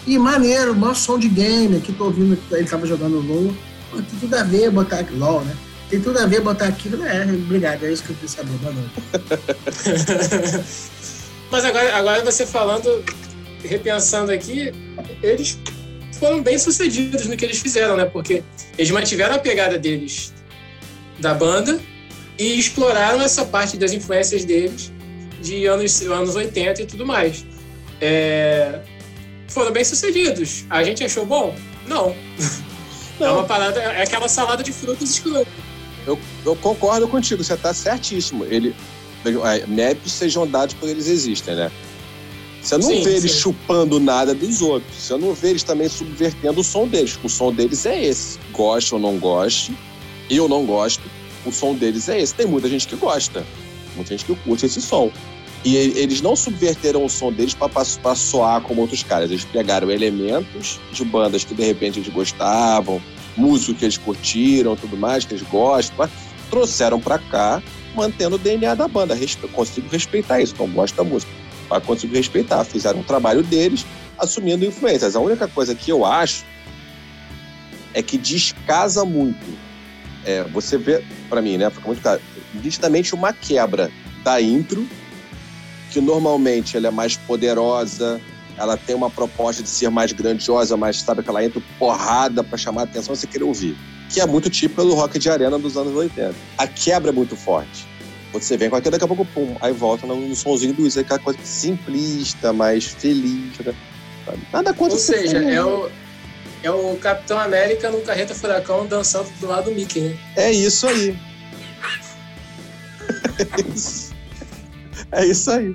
e maneiro, maior som de game, aqui tô ouvindo, ele tava jogando LOL, tem tudo a ver botar aqui, LOL, né? Tem tudo a ver botar aquilo, né? Obrigado, é isso que eu quis saber, boa noite. Mas agora, agora você falando, repensando aqui, eles foram bem sucedidos no que eles fizeram, né? Porque eles mantiveram a pegada deles da banda e exploraram essa parte das influências deles de anos, anos 80 e tudo mais. É... Foram bem sucedidos. A gente achou bom? Não. Não. É uma parada, é aquela salada de frutas escrotas. Eu, eu concordo contigo, você está certíssimo. Ele, é, méritos sejam dados quando eles existem, né? Você não sim, vê eles sim. chupando nada dos outros. Você não vê eles também subvertendo o som deles. O som deles é esse. Goste ou não goste, eu não gosto, o som deles é esse. Tem muita gente que gosta, muita gente que curte esse som. E eles não subverteram o som deles para soar como outros caras. Eles pegaram elementos de bandas que de repente eles gostavam, músicos que eles curtiram, tudo mais, que eles gostam, trouxeram para cá, mantendo o DNA da banda. Respe consigo respeitar isso, não gosto da música, mas consigo respeitar. Fizeram um trabalho deles, assumindo influências. A única coisa que eu acho é que descasa muito. É, você vê, para mim, né, fica muito claro, nitidamente uma quebra da intro, que normalmente ela é mais poderosa, ela tem uma proposta de ser mais grandiosa, mas sabe que ela entra porrada para chamar a atenção você querer ouvir. Que é muito típico do rock de arena dos anos 80. A quebra é muito forte. Você vem com aquilo, daqui a pouco, pum, aí volta no, sonzinho do Weezer, aquela coisa simplista, mais feliz. Né? Nada contra Ou seja, é o, é o Capitão América no Carreta Furacão dançando do lado do Mickey, né? É isso aí. é isso, é isso aí.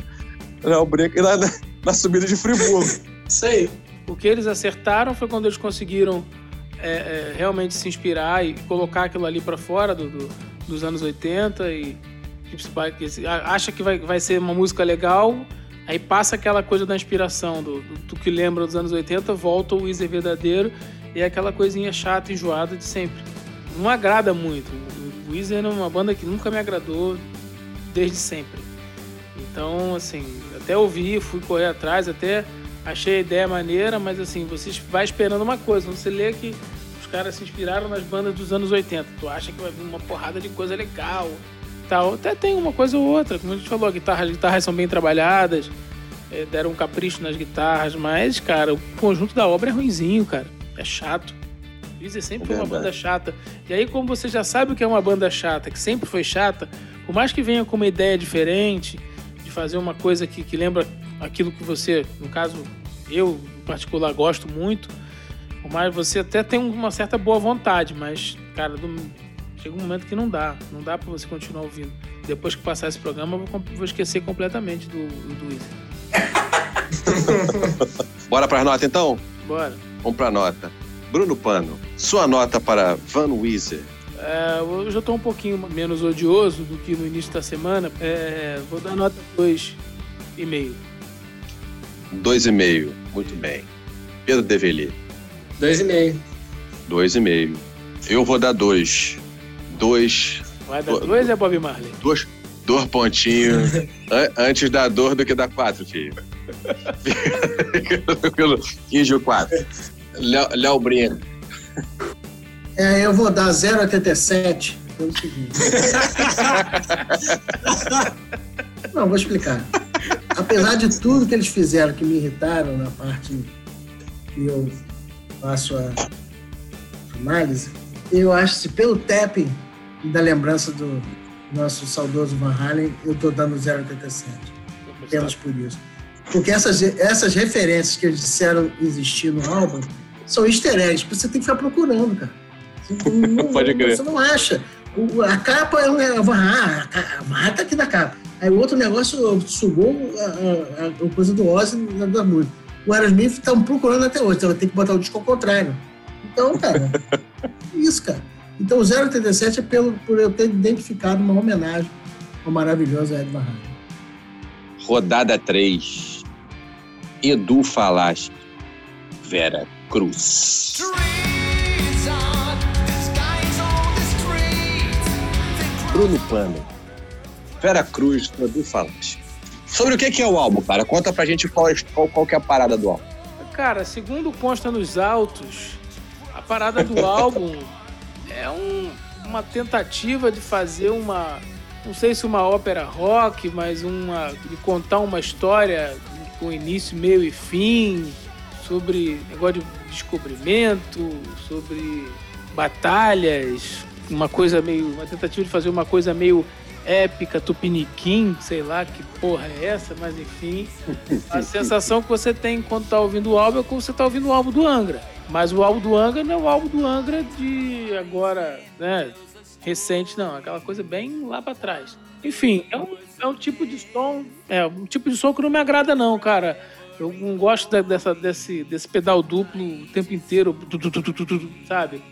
Não, brinca na, na subida de Friburgo. isso aí. O que eles acertaram foi quando eles conseguiram é, é, realmente se inspirar e colocar aquilo ali para fora do, do, dos anos 80 e acha que vai, vai ser uma música legal, aí passa aquela coisa da inspiração, do, do, do que lembra dos anos 80, volta o Weezer verdadeiro e é aquela coisinha chata e enjoada de sempre. Não agrada muito. O Weezer é uma banda que nunca me agradou desde sempre. Então, assim, até ouvi, fui correr atrás, até achei a ideia maneira, mas assim, você vai esperando uma coisa, quando você lê que os caras se inspiraram nas bandas dos anos 80, tu acha que vai vir uma porrada de coisa legal, tal. Até tem uma coisa ou outra, como a gente falou, guitarras, as guitarras são bem trabalhadas, é, deram um capricho nas guitarras, mas, cara, o conjunto da obra é ruinzinho, cara. É chato. Weezer sempre foi uma banda chata. E aí, como você já sabe o que é uma banda chata, que sempre foi chata, por mais que venha com uma ideia diferente, fazer uma coisa que, que lembra aquilo que você, no caso, eu em particular gosto muito, mas você até tem uma certa boa vontade, mas, cara, do, chega um momento que não dá, não dá para você continuar ouvindo. Depois que passar esse programa, eu vou, vou esquecer completamente do, do, Bora para nota então? Bora. Vamos para nota. Bruno Pano, sua nota para Van Weezer. É, eu já estou um pouquinho menos odioso do que no início da semana. É, vou dar nota 2,5. 2,5, muito bem. Pedro Develi. 2,5. 2,5. Eu vou dar 2. 2. Vai dar 2 é Bob Marley? Dois, dois pontinhos. antes da dor do que da 4, filho. Pelo 15 ou 4. Léo Brino. É, eu vou dar 0,87 pelo seguinte. Não, vou explicar. Apesar de tudo que eles fizeram que me irritaram na parte que eu faço a análise, eu acho que pelo tapping da lembrança do nosso saudoso Van Halen, eu estou dando 0,87. Apenas por isso. Porque essas, essas referências que eles disseram existir no álbum são easter eggs, você tem que ficar procurando, cara. Não, Pode crer. Você não acha. O, a capa é um. Van Halen, a Van Halen tá aqui na capa. Aí o outro negócio sugou a, a, a coisa do Ozzy da música. O Aerosmith estão procurando até hoje, então ter que botar o disco ao contrário. Então, cara, isso, cara. Então, o 087 é pelo, por eu ter identificado uma homenagem ao maravilhoso Ed Van Halen. Rodada 3. Edu Falaschi. Vera Cruz. Bruno Pano. Vera Cruz, Edu Falaschi. Sobre o que é o álbum, cara? Conta pra gente qual, qual, qual que é a parada do álbum. Cara, segundo consta nos autos, a parada do álbum é um, uma tentativa de fazer uma. Não sei se uma ópera rock, mas uma. de contar uma história com início, meio e fim, sobre negócio de descobrimento, sobre batalhas, uma coisa meio. uma tentativa de fazer uma coisa meio épica, tupiniquim, sei lá que porra é essa, mas enfim. A sensação que você tem quando tá ouvindo o álbum é como você tá ouvindo o álbum do Angra. Mas o álbum do Angra não é o álbum do Angra de agora, né? Recente, não. Aquela coisa bem lá para trás. Enfim, é um, é um tipo de som. É um tipo de som que não me agrada, não, cara. Eu não gosto dessa, desse, desse pedal duplo o tempo inteiro, sabe?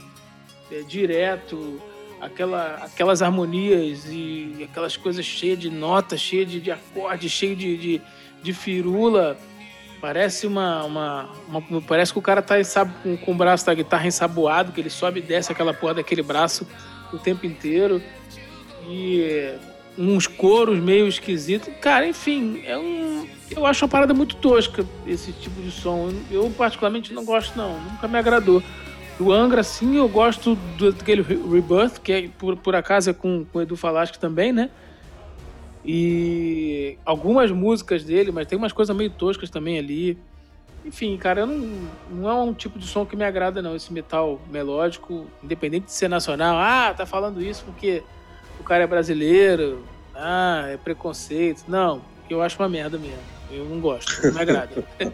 É direto aquela, aquelas harmonias e aquelas coisas cheias de notas, cheias de, de acordes, cheias de, de, de, firula. Parece uma, uma, uma, Parece que o cara tá com, com o braço da guitarra ensaboado, que ele sobe e desce aquela porra daquele braço o tempo inteiro. E uns coros meio esquisitos. Cara, enfim, é um. Eu acho uma parada muito tosca esse tipo de som. Eu, particularmente, não gosto, não. Nunca me agradou. Do Angra, sim, eu gosto do, daquele Rebirth, que é, por, por acaso é com, com o Edu Falaschi também, né? E algumas músicas dele, mas tem umas coisas meio toscas também ali. Enfim, cara, não, não é um tipo de som que me agrada, não. Esse metal melódico, independente de ser nacional. Ah, tá falando isso porque o cara é brasileiro. ah, é preconceito. Não, eu acho uma merda mesmo. Eu não gosto, não me agrada.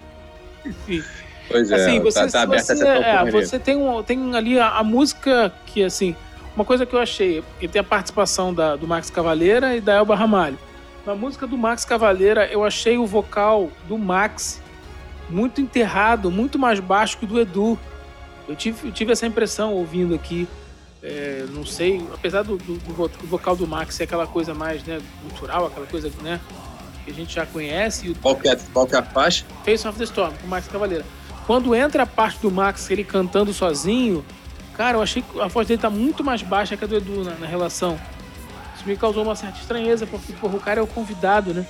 Enfim. Pois é, assim, você, tá, tá aberto você, é, você tem, um, tem ali a, a música que, assim, uma coisa que eu achei, que tem a participação da, do Max Cavaleira e da Elba Ramalho. Na música do Max Cavaleira, eu achei o vocal do Max muito enterrado, muito mais baixo que o do Edu. Eu tive, eu tive essa impressão ouvindo aqui. É, não sei, apesar do, do, do vo- do vocal do Max ser aquela coisa mais né, cultural, aquela coisa né, que a gente já conhece, Qual que é, qual que é a faixa? Face of the Storm, com o Max Cavaleira. Quando entra a parte do Max, ele cantando sozinho, cara, eu achei que a voz dele tá muito mais baixa que a do Edu na, na relação. Isso me causou uma certa estranheza, porque porra, o cara é o convidado, né?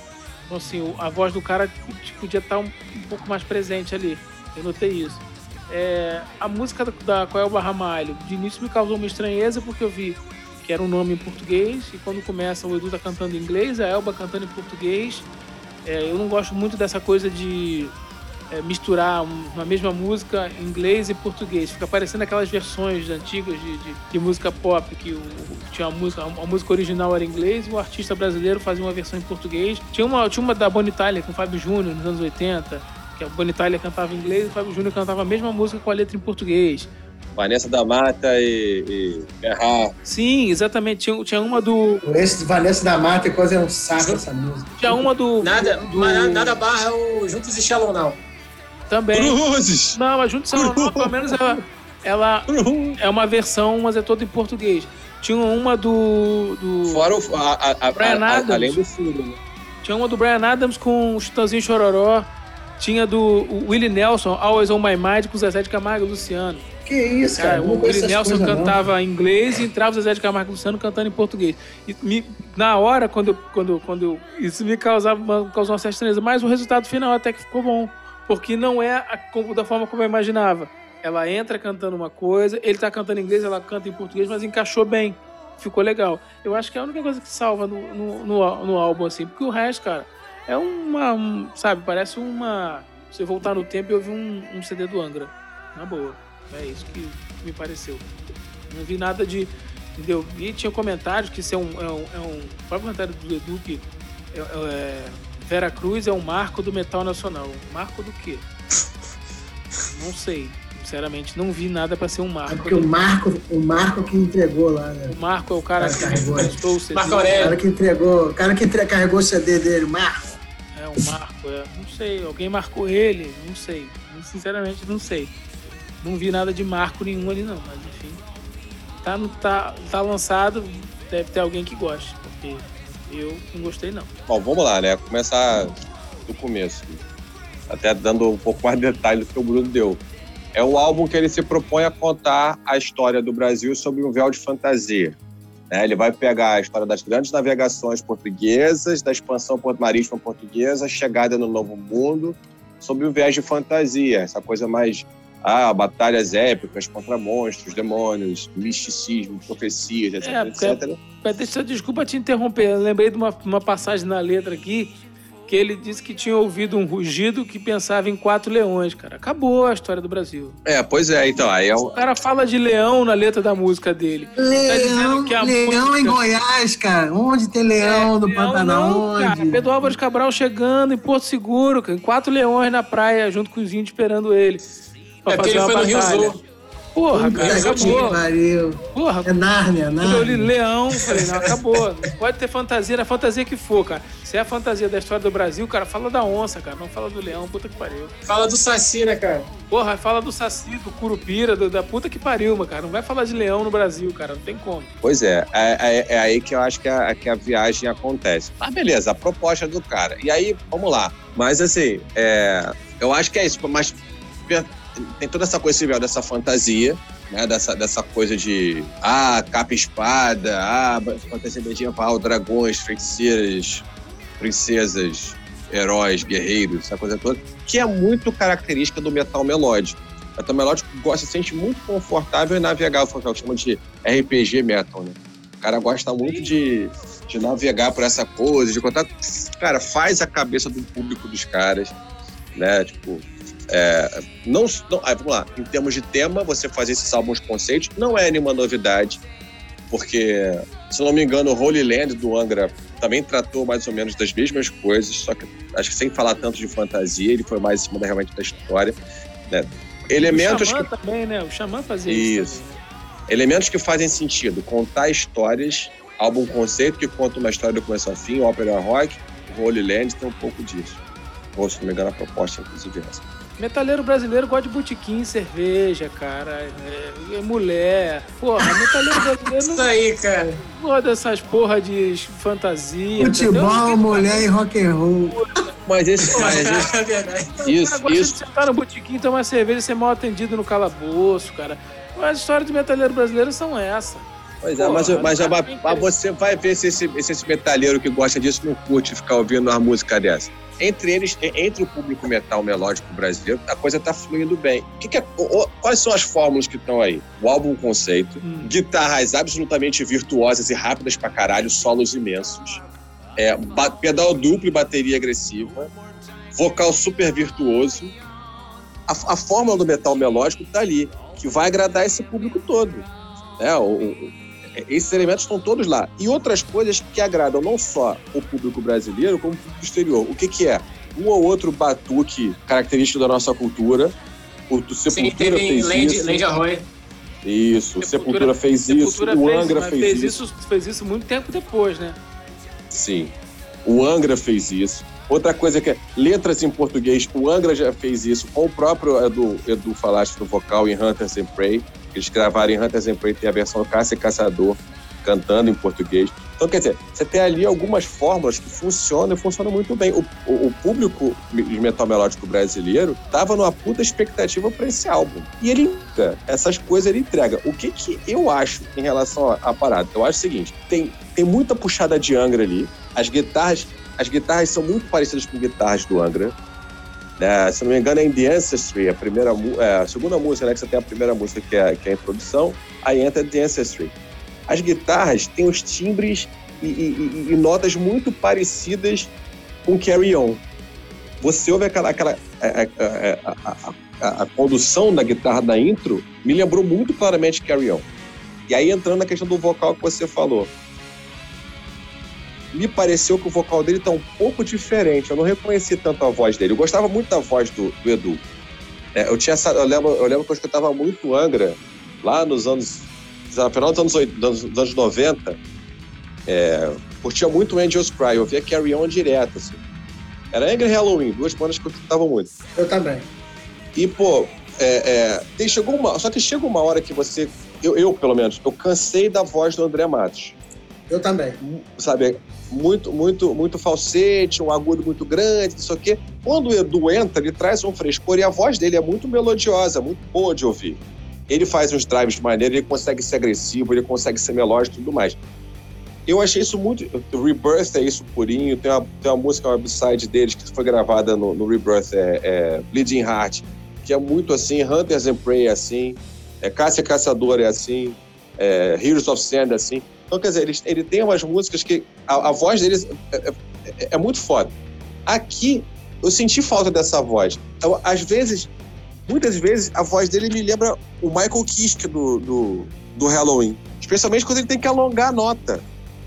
Então, assim, a voz do cara tipo, podia estar um, um pouco mais presente ali. Eu notei isso. É, a música da, da Coelba Ramalho, de início me causou uma estranheza, porque eu vi que era um nome em português, e quando começa o Edu tá cantando em inglês, a Elba cantando em português. É, eu não gosto muito dessa coisa de é, misturar um- uma mesma música em inglês e português. Fica parecendo aquelas versões antigas de, de, de música pop, que o, tinha a música, a música original era em inglês e o artista brasileiro fazia uma versão em português. Tinha uma, tinha uma da Bonitalia com o Fábio Júnior nos anos 80, que a Bonitalia cantava em inglês e o Fábio Júnior cantava a mesma música com a letra em português. Vanessa da Mata e, e Ferrar. Sim, exatamente. Tinha, tinha uma do. Esse Vanessa da Mata é quase é um saco essa música. Tinha uma do. Nada, do, mas nada barra o Juntos e Shallow Now. Também. Cruzes! Não, a Juntos São pelo menos ela, ela é uma versão, mas é toda em português. Tinha uma do. do Fora o, a, a, Brian a- Adams. além do filho, né? Tinha uma do Brian Adams com o Chitãozinho Chororó. Tinha do Willie Nelson, Always on My Mind, com o Zezé de Camargo e Luciano. Que isso, cara? Cara, o Willie Nelson coisas, não. cantava em inglês e entrava o Zezé de Camargo e Luciano cantando em português. E me- na hora, quando, eu- quando, quando eu- isso me causava causou uma certa estranheza, mas o resultado final até que ficou bom. Porque não é a- como- da forma como eu imaginava. Ela entra cantando uma coisa, ele tá cantando em inglês, ela canta em português, mas encaixou bem. Ficou legal. Eu acho que é a única coisa que salva no, no, no, no álbum, assim. Porque o resto, cara, é uma. um- sabe, parece uma. Você voltar no tempo e ouvir um, um CD do Angra. Na boa. É isso que me pareceu. Não vi nada de. Entendeu? E tinha comentários que isso é um. É um, é um o próprio comentário do Edu que. É, é, Vera Cruz é um marco do metal nacional. Marco do quê? Não sei. Sinceramente, não vi nada pra ser um É marco. porque o Marco, o Marco que entregou lá, né? O Marco é o cara que Carregou. postou o CD. Marco O Aurélio. cara que entregou, o cara que entre- carregou o CD dele, Marco. É um marco, é. Não sei. Alguém marcou ele? Não sei. Sinceramente, não sei. Não vi nada de marco nenhum ali, não. Mas enfim. Tá, no- tá, tá lançado, deve ter alguém que goste. Porque eu não gostei, não. Bom, vamos lá, né? Começar do começo. Até dando um pouco mais de detalhe do que o Bruno deu. É um álbum que ele se propõe a contar a história do Brasil sob um véu de fantasia. né? Ele vai pegar a história das grandes navegações portuguesas, da expansão marítima portuguesa, chegada no Novo Mundo, sob o viés de fantasia. Essa coisa mais ah, batalhas épicas contra monstros, demônios, misticismo, profecias, etc, É, porque- etc. Deixa, desculpa te interromper. Eu lembrei de uma, uma passagem na letra aqui que ele disse que tinha ouvido um rugido que pensava em quatro leões, cara. Acabou a história do Brasil. É, pois é, então, aí é O cara fala de leão na letra da música dele. Leão, que a leão música- em Goiás, cara. Onde tem leão no É, Leão Pantanal? não, cara. Onde? Pedro Álvares Cabral chegando em Porto Seguro, cara, quatro leões na praia, junto com os índios esperando ele. Pra É porque fazer ele uma foi no Rio batalha. Zoo. Porra, cara, que acabou. pariu. Porra, É Nárnia, quando eu li Nárnia. leão, falei, não, acabou. Pode ter fantasia, na fantasia que for, cara. Se é a fantasia da história do Brasil, cara, fala da onça, cara. Não fala do leão, puta que pariu. Fala do Saci, né, cara? Porra, fala do saci, do curupira, do- da puta que pariu, mano, cara. Não vai falar de leão no Brasil, cara. Não tem como. Pois é, é, é- é aí que eu acho que a, que a viagem acontece. Mas beleza, a proposta do cara. E aí, vamos lá. Mas assim, é, eu acho que é isso. Mas tem toda essa coisa civil, dessa fantasia, né? Dessa, dessa coisa de ah, capa espada, ah, fantasia medieval, dragões, feiticeiras, princesas, heróis, guerreiros, essa coisa toda, que é muito característica do metal melódico. O metal melódico gosta, se sente muito confortável em navegar, o que eu chamo de RPG metal, né? O cara gosta muito de, de navegar por essa coisa, de contar. Cara, faz a cabeça do público dos caras, né? Tipo, é, não, não, aí, vamos lá, em termos de tema, você fazer esses álbuns conceitos não é nenhuma novidade. porque, se não me engano, o Holy Land do Angra também tratou mais ou menos das mesmas coisas, só que acho que sem falar tanto de fantasia, ele foi mais em cima da, realmente da história. Né? Elementos. O Xamã que... também, né? O Xamã fazia isso. isso Elementos que fazem sentido, contar histórias, álbum conceito que conta uma história do começo ao fim, ópera rock, Holy Land tem um pouco disso. Ou, se não me engano, a proposta, inclusive, é essa. Metaleiro brasileiro gosta de botequim, cerveja, cara. É, é mulher. Porra, metaleiro brasileiro não. Isso aí, cara. Gosta dessas porra de fantasia. Futebol, mulher e rock and roll. Mas esse. Mas esse... é verdade. Isso, cara isso. De sentar no botequim, tomar cerveja e ser mal atendido no calabouço, cara. As histórias de metaleiro brasileiro são essa. Pois é, mas, mas, mas, mas, você vai ver se esse, esse, esse metalheiro que gosta disso não curte ficar ouvindo uma música dessa entre eles, entre o público metal melódico brasileiro, a coisa tá fluindo bem. Que que é, quais são as fórmulas que estão aí? O álbum conceito, hum. guitarras absolutamente virtuosas e rápidas pra caralho, solos imensos, é, pedal duplo e bateria agressiva, vocal super virtuoso. A, a fórmula do metal melódico tá ali, que vai agradar esse público todo. É, o, o esses elementos estão todos lá. E outras coisas que agradam não só o público brasileiro, como o público exterior. O que, que é? Um ou outro batuque característico da nossa cultura. O Sepultura Sim, fez Land, isso. Land Arroy. Isso, Sepultura, Sepultura fez Sepultura isso, fez, o Angra fez, fez isso. isso. Fez isso muito tempo depois, né? Sim. O Angra fez isso. Outra coisa que é letras em português, o Angra já fez isso com o próprio Edu, Edu Falaste no vocal em Hunters and Prey. Eles gravaram em Hunters and Prey, tem a versão Caça e Caçador cantando em português. Então, quer dizer, você tem ali algumas fórmulas que funcionam e funcionam muito bem. O, o, o público de metal melódico brasileiro estava numa puta expectativa para esse álbum. E ele essas coisas ele entrega. O que, que eu acho em relação à parada? Eu acho o seguinte: tem, tem muita puxada de Angra ali. As guitarras, as guitarras são muito parecidas com guitarras do Angra. É, se não me engano, é In The Ancestry, a, primeira, é, a segunda música, né? Que você tem a primeira música, que é, que é a introdução, aí entra The Ancestry. As guitarras têm os timbres e, e, e notas muito parecidas com Carry On. Você ouve aquela, aquela a, a, a, a, condução da guitarra da intro, me lembrou muito claramente Carry On. E aí entrando na questão do vocal que você falou me pareceu que o vocal dele tá um pouco diferente. Eu não reconheci tanto a voz dele. Eu gostava muito da voz do, do Edu. É, eu, tinha, eu, lembro, eu lembro que eu escutava muito Angra lá nos anos. No final dos anos, dos anos 90. É, curtia muito Angels Cry. Eu via Carry On direto. Assim. Era Angra e Halloween, duas bandas que eu escutava muito. Eu também. E, pô, é, é, chegou uma, só que chega uma hora que você. Eu, eu, pelo menos, eu cansei da voz do André Matos. Eu também. Sabe, muito, muito, muito falsete, um agudo muito grande, não sei. Quando o Edu entra, ele traz um frescor e a voz dele é muito melodiosa, muito boa de ouvir. Ele faz uns drives de maneira, ele consegue ser agressivo, ele consegue ser melódico e tudo mais. Eu achei isso muito. Rebirth é isso purinho. Tem uma, tem uma música, uma side deles que foi gravada no, no Rebirth, é, é, Bleeding Heart, que é muito assim. Hunters and Prey é assim. É, Cássia Caçador é assim. É, Heroes of Sand é assim. Então, quer dizer, ele, ele tem umas músicas que a, a voz deles é, é, é, é, muito foda. Aqui, eu senti falta dessa voz. Eu, às vezes, muitas vezes, a voz dele me lembra o Michael Kiske do, do, do Halloween. Especialmente quando ele tem que alongar a nota.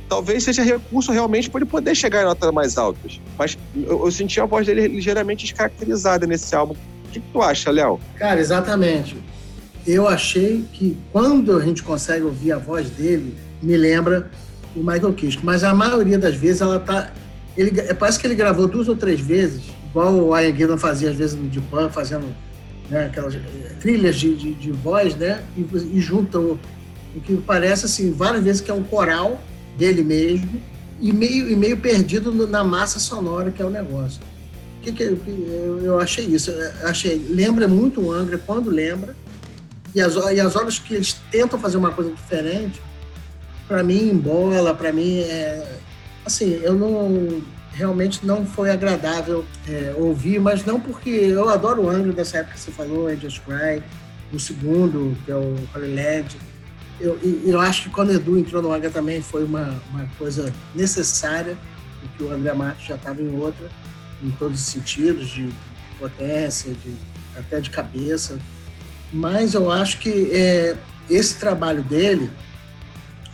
Talvez seja recurso realmente para ele poder chegar em notas mais altas. Mas eu, eu, senti a voz dele ligeiramente descaracterizada nesse álbum. O que, que tu acha, Léo? Cara, exatamente. Eu achei que quando a gente consegue ouvir a voz dele, me lembra o Michael Kiske. Mas a maioria das vezes ela tá. Ele, é, parece que ele gravou duas ou três vezes, igual o Ian Gillan fazia às vezes no Purple, fazendo né, aquelas eh, trilhas de, de, de voz, né? E, e juntam o que parece assim, várias vezes que é um coral dele mesmo e meio, e meio perdido na massa sonora que é o negócio. Que, que, eu, eu achei isso, eu achei, lembra muito o Angra quando lembra, e as, e as horas que eles tentam fazer uma coisa diferente, para mim, bola, para mim, é, assim, eu não realmente não foi agradável é, ouvir, mas não porque eu adoro o Angra dessa época que você falou, Angels Cry, o segundo, que é o Holy. Eu, eu acho que quando o Edu entrou no Angra também foi uma, uma coisa necessária, porque o André Matos já estava em outra, em todos os sentidos, de potência, de, até de cabeça. Mas eu acho que é, esse trabalho dele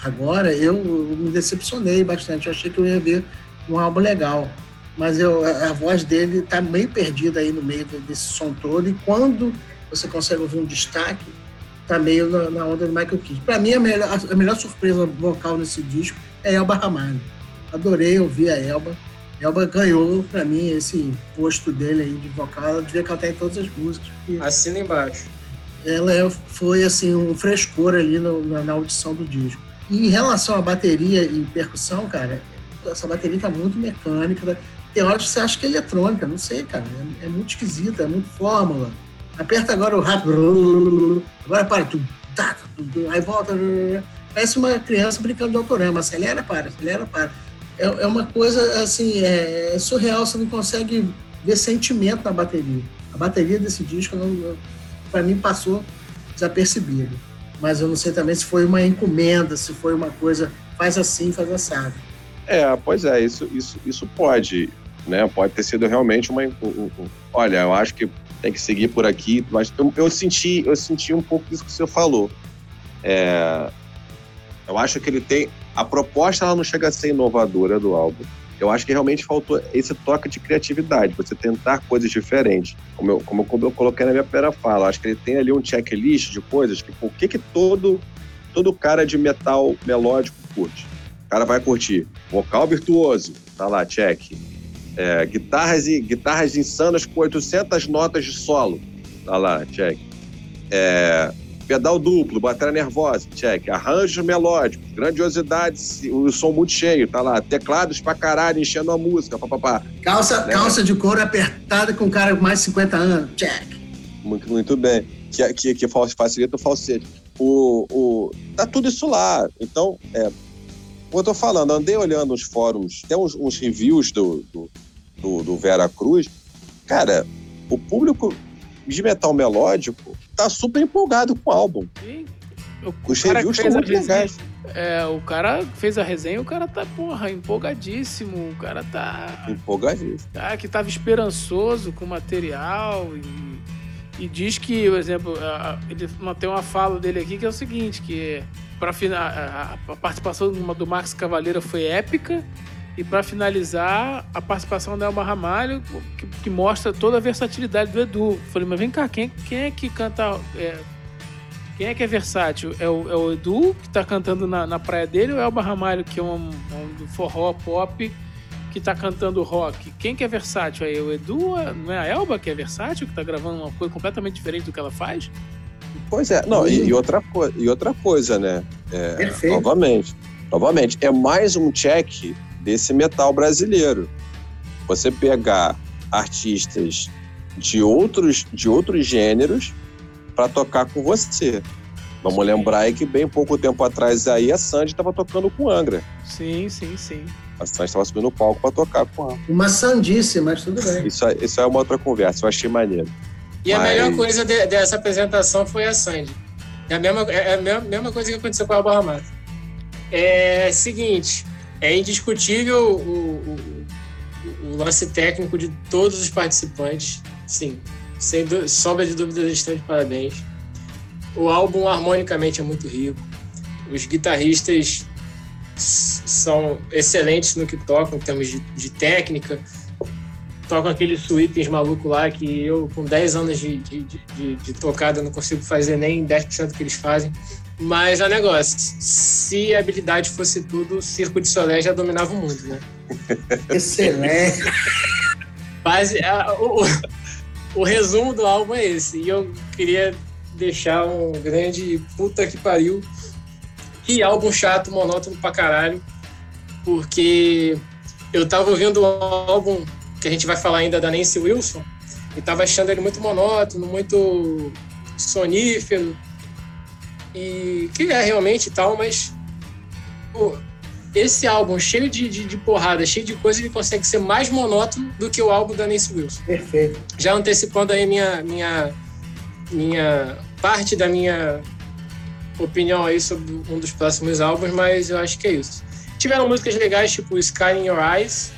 Agora eu me decepcionei bastante. Eu achei que eu ia ver um álbum legal. Mas eu, a, voz dele está meio perdida aí no meio desse som todo. E quando você consegue ouvir um destaque, tá meio na, na onda do Michael Kidd. Para mim, a melhor, a melhor surpresa vocal nesse disco é Elba Ramalho. Adorei ouvir a Elba. Elba ganhou, para mim, esse posto dele aí de vocal. Ela devia cantar em todas as músicas. Assina embaixo. Ela é, foi, assim, um frescor ali no, na, na, audição do disco. E em relação à bateria e percussão, cara, essa bateria tá muito mecânica. Tem horas que você acha que é eletrônica, não sei, cara. É, é muito esquisita, é muito fórmula. Aperta agora o rápido. Agora para. Tu, tá, aí volta. Parece uma criança brincando de autorama. Acelera, para, acelera, para. É, é uma coisa assim, é, surreal. Você não consegue ver sentimento na bateria. A bateria desse disco, para mim, passou desapercebido. Mas eu não sei também se foi uma encomenda, se foi uma coisa, faz assim, faz assado. É, pois é, isso, isso, isso pode, né? Pode ter sido realmente uma. Olha, eu acho que tem que seguir por aqui. Mas eu, eu, senti, eu senti um pouco disso que você falou. É, eu acho que ele tem. A proposta ela não chega a ser inovadora do álbum. Eu acho que realmente faltou esse toque de criatividade, você tentar coisas diferentes. Como eu, como eu coloquei na minha primeira fala, acho que ele tem ali um checklist de coisas que o que, que todo, todo cara de metal melódico curte. O cara vai curtir vocal virtuoso, tá lá, check é, guitarras, e, guitarras insanas com 800 notas de solo. Tá lá, check. É, pedal duplo, bateria nervosa, check. Arranjos melódicos, grandiosidade, o som muito cheio, tá lá. Teclados pra caralho, enchendo a música, papapá. Calça, né? calça de couro apertada com um cara com mais de 50 anos, check. Muito, muito bem. Que, que, que facilita o falsete. O, o, tá tudo isso lá. Então, é, como eu tô falando, andei olhando os fóruns, tem uns, uns reviews do, do do, do Vera Cruz, cara, o público de metal melódico tá super empolgado com o álbum. Sim. O, Os reviews estão muito legais. É, o cara fez a resenha, o cara tá, porra, empolgadíssimo. O cara tá. Empolgadíssimo. Tá, que tava esperançoso com o material e, e diz que, por exemplo, ele tem uma fala dele aqui que é o seguinte: que para a, a participação do Max Cavaleira foi épica e para finalizar, a participação da Elba Ramalho, que, que, mostra toda a versatilidade do Edu. Falei, mas vem cá, quem, quem é que canta. É, quem é que é versátil? É o, é o Edu, que está cantando na, na praia dele, ou é o Elba Ramalho, que é um, um forró pop, que está cantando rock? Quem que é versátil aí? O Edu, não é a Elba que é versátil, que está gravando uma coisa completamente diferente do que ela faz? Pois é, não, e, e outra, e outra coisa, né? É, Perfeito. Novamente, novamente, é mais um check desse metal brasileiro. Você pegar artistas de outros, de outros gêneros para tocar com você. Vamos sim. lembrar aí que bem pouco tempo atrás aí a Sandy estava tocando com Angra. Sim, sim, sim. A Sandy estava subindo o palco para tocar com ela. Uma sandice, mas tudo bem. Isso, isso é uma outra conversa, eu achei maneiro. E mas... a melhor coisa de, dessa apresentação foi a Sandy. É a mesma, é a mesma, mesma coisa que aconteceu com a Barra Mata. É seguinte, é indiscutível o, o, o, lance técnico de todos os participantes. Sim, sem sobra de dúvidas, eles estão de parabéns. O álbum harmonicamente é muito rico. Os guitarristas são excelentes no que tocam, em termos de, de técnica. Tocam aqueles sweepings maluco lá que eu, com 10 anos de, de, de, de tocada, não consigo fazer nem 10% do que eles fazem. Mas é negócio, se a habilidade fosse tudo, o Circo de Solé já dominava o mundo, né? Excelente. Mas a, o, o resumo do álbum é esse. E eu queria deixar um grande puta que pariu. Que álbum chato, monótono pra caralho. Porque eu tava ouvindo o álbum que a gente vai falar ainda da Nancy Wilson e tava achando ele muito monótono, muito sonífero e que é realmente tal, mas pô, esse álbum cheio de, de, de, porrada, cheio de coisa, ele consegue ser mais monótono do que o álbum da Nancy Wilson. Perfeito. Já antecipando aí minha, minha, minha parte da minha opinião aí sobre um dos próximos álbuns, mas eu acho que é isso. Tiveram músicas legais tipo Sky in Your Eyes,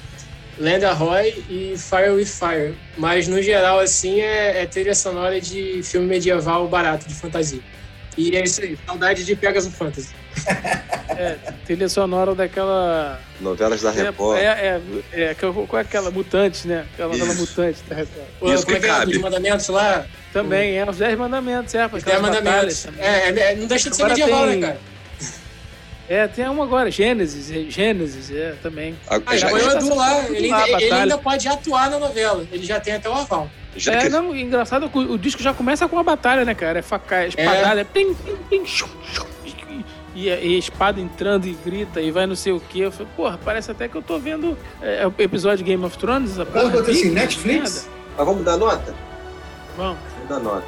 Land Roy e Fire with Fire, mas no geral assim é, é trilha sonora de filme medieval barato de fantasia. E é isso aí, saudade de Pegasus Fantasy. É, trilha sonora daquela. Novelas da Record. É, é, é, é, qual é aquela Mutante, né? Aquela novela Mutante da Record. Pô, Isso é que é? cabe. Os mandamentos lá? Também, é, os 10 mandamentos, é. Os aquelas 10 mandamentos. É, é, não deixa de ser Agora medieval, tem- né, cara? É, tem uma agora, Gênesis, é, Gênesis, é, também. A- Ah, já já- foi o já- Edu lá, ele, lá, ainda- ele ainda pode atuar na novela. Ele já tem até o aval. Já é, que- não, engraçado, que o, o disco já começa com a batalha, né, cara? É faca, é espadada, é pim, pim, pim, shum, shum, e, e a espada entrando e grita e vai não sei o quê. Eu falei, porra, parece até que eu tô vendo é, o episódio de Game of Thrones, essa porra. Botou assim, Netflix? Mas vamos dar nota? Vamos. Vamos dar nota.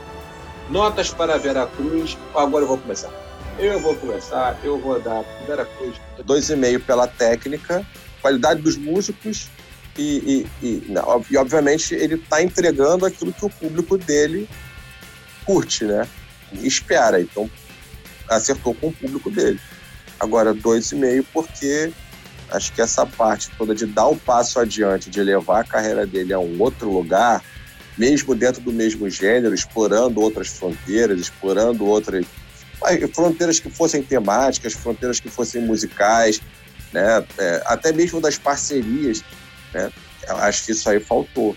Notas para Veracruz. Agora eu vou começar. Eu vou começar, eu vou dar para Veracruz 2,5 pela técnica, qualidade dos músicos e, e, e, não, e, obviamente ele está entregando aquilo que o público dele curte, né? E espera. Então acertou com o público dele. Agora 2,5 porque acho que essa parte toda de dar o passo adiante, de levar a carreira dele a um outro lugar, mesmo dentro do mesmo gênero, explorando outras fronteiras, explorando outras fronteiras que fossem temáticas, fronteiras que fossem musicais, né? É, até mesmo das parcerias, né? Acho que isso aí faltou.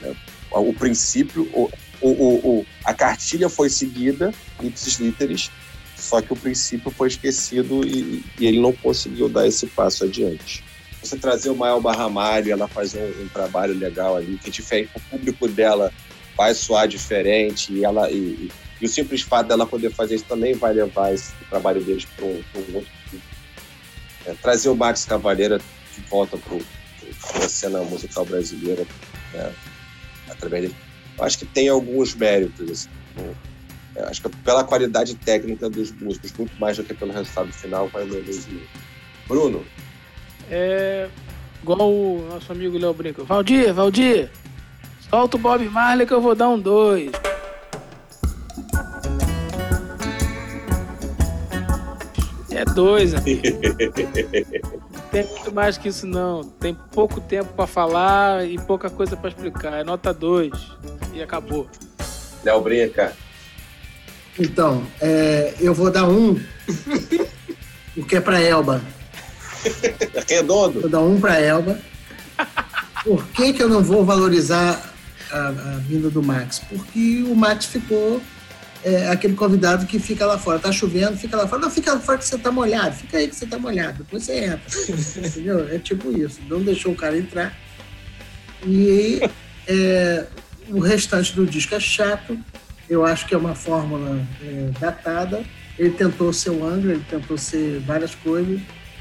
né? O princípio, o, o, o, a cartilha foi seguida, ipsis literis, só que o princípio foi esquecido e, e ele não conseguiu dar esse passo adiante você trazer o Mael Barramalho, ela fazer um, um trabalho legal ali, que diferente, o público dela vai soar diferente e ela e, e- e o simples fato dela poder fazer isso também vai levar esse trabalho deles para um, outro. É, trazer o Max Cavaleira de volta para a cena musical brasileira, né, através dele. Eu acho que tem alguns méritos. Assim, né. Eu acho que pela qualidade técnica dos músicos, muito mais do que pelo resultado final, vai no mesmo. Bruno, É igual o nosso amigo Léo Brinco. Valdir, Valdir, solta o Bob Marley que eu vou dar um 2. É dois, amigo. Não tem muito mais que isso, não. Tem pouco tempo pra falar e pouca coisa pra explicar. É nota 2 e acabou. Léo Brinca, Então, é, eu vou dar um, porque é para Elba. redondo. Vou dar um para Elba. Por que, que eu não vou valorizar a, a vinda do Max? Porque o Max ficou é, aquele convidado que fica lá fora. Tá chovendo, fica lá fora. Não, fica lá fora que você tá molhado. Fica aí que você tá molhado. Depois você entra. Entendeu? É tipo isso. Não deixou o cara entrar. E é, o restante do disco é chato. Eu acho que é uma fórmula é, datada. Ele tentou ser o Angra, ele tentou ser várias coisas.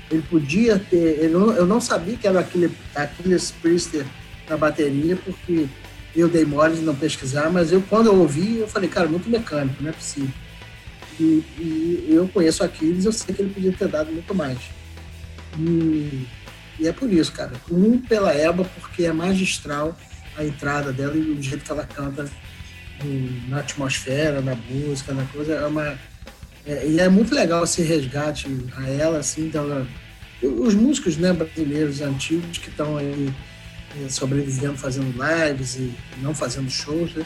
Ele podia ter. ele não- eu não sabia que era aquele Aquiles Priester na bateria, porque eu dei mole de não pesquisar, mas eu, quando eu ouvi, eu falei, cara, muito mecânico, não é possível. E, e eu conheço Aquiles, eu sei que ele podia ter dado muito mais. E, e é por isso, cara. Um pela Eba, porque é magistral a entrada dela e o jeito que ela canta na atmosfera, na música, na coisa. É uma, é, e é muito legal esse resgate a ela, assim, dela, os músicos né, brasileiros antigos que estão aí sobrevivendo, fazendo lives e não fazendo shows, né?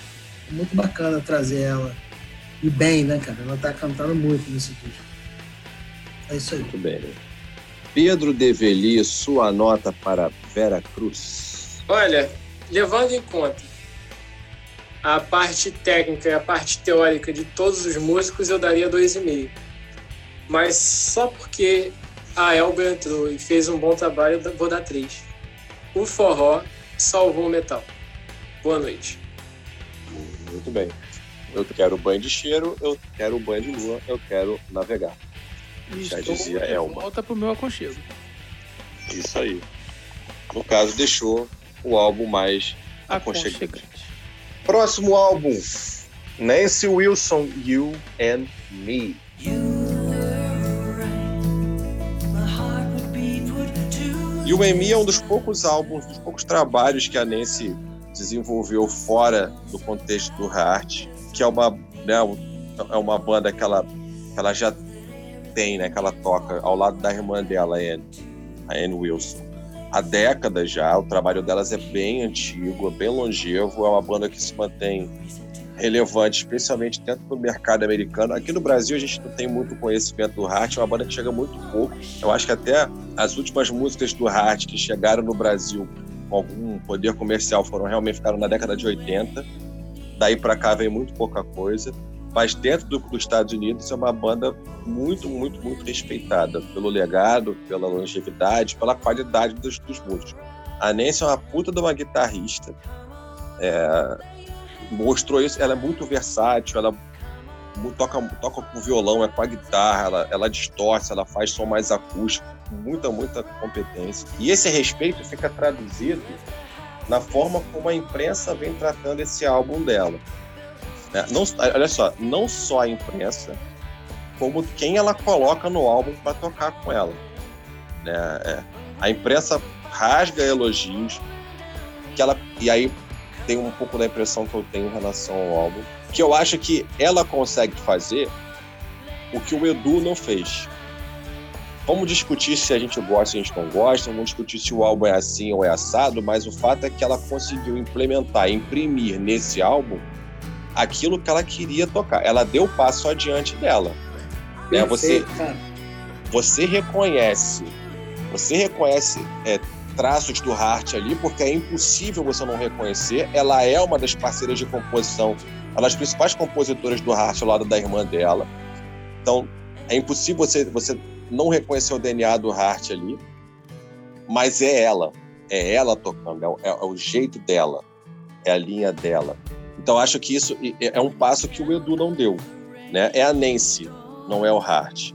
É muito bacana trazer ela. E bem, né, cara? Ela tá cantando muito nesse disco. É isso aí. Muito bem. né? Pedro Develi, sua nota para Vera Cruz. Olha, levando em conta a parte técnica e a parte teórica de todos os músicos, eu daria 2,5. Mas só porque a Elba entrou e fez um bom trabalho, eu vou dar 3. O forró salvou o metal. Boa noite. Muito bem. Eu quero banho de cheiro, eu quero banho de lua, eu quero navegar. Já Estou dizia de Elba. Volta pro meu aconchego. Isso aí. No caso, deixou o álbum mais aconchegante. Aconchegante. Próximo álbum: Nancy Wilson, You and Me. You and Me é um dos poucos álbuns, dos poucos trabalhos que a Nancy desenvolveu fora do contexto do Heart, que é uma, né, é uma banda que ela, que ela já tem, né, que ela toca ao lado da irmã dela, a Anne, a Anne Wilson. Há décadas já, o trabalho delas é bem antigo, é bem longevo, é uma banda que se mantém relevante, especialmente dentro do mercado americano. Aqui no Brasil a gente não tem muito conhecimento do Hart, é uma banda que chega muito pouco. Eu acho que até as últimas músicas do Hart que chegaram no Brasil com algum poder comercial foram realmente ficaram na década de 80. Daí para cá vem muito pouca coisa. Mas dentro do, dos Estados Unidos é uma banda muito, muito, muito respeitada pelo legado, pela longevidade, pela qualidade dos, dos músicos. A Nancy é uma puta de uma guitarrista. É, mostrou isso. Ela é muito versátil, ela toca, toca com violão, é com a guitarra, ela, ela distorce, ela faz som mais acústico, muita, muita competência. E esse respeito fica traduzido na forma como a imprensa vem tratando esse álbum dela. É, não, olha só, não só a imprensa, como quem ela coloca no álbum para tocar com ela. É, é, a imprensa rasga elogios, que ela e aí tem um pouco da impressão que eu tenho em relação ao álbum, que eu acho que ela consegue fazer o que o Edu não fez. Vamos discutir se a gente gosta, se a gente não gosta, vamos discutir se o álbum é assim ou é assado, mas o fato é que ela conseguiu implementar, imprimir nesse álbum aquilo que ela queria tocar. Ela deu o passo adiante dela. Né? Você, você reconhece, você reconhece é, traços do Hart ali, porque é impossível você não reconhecer. Ela é uma das parceiras de composição, uma das principais compositoras do Hart ao lado da irmã dela. Então, é impossível você, você não reconhecer o DNA do Hart ali, mas é ela. É ela tocando, é, é, é o jeito dela, é a linha dela. Então, acho que isso é um passo que o Edu não deu. Né? É a Nancy, não é o Hart.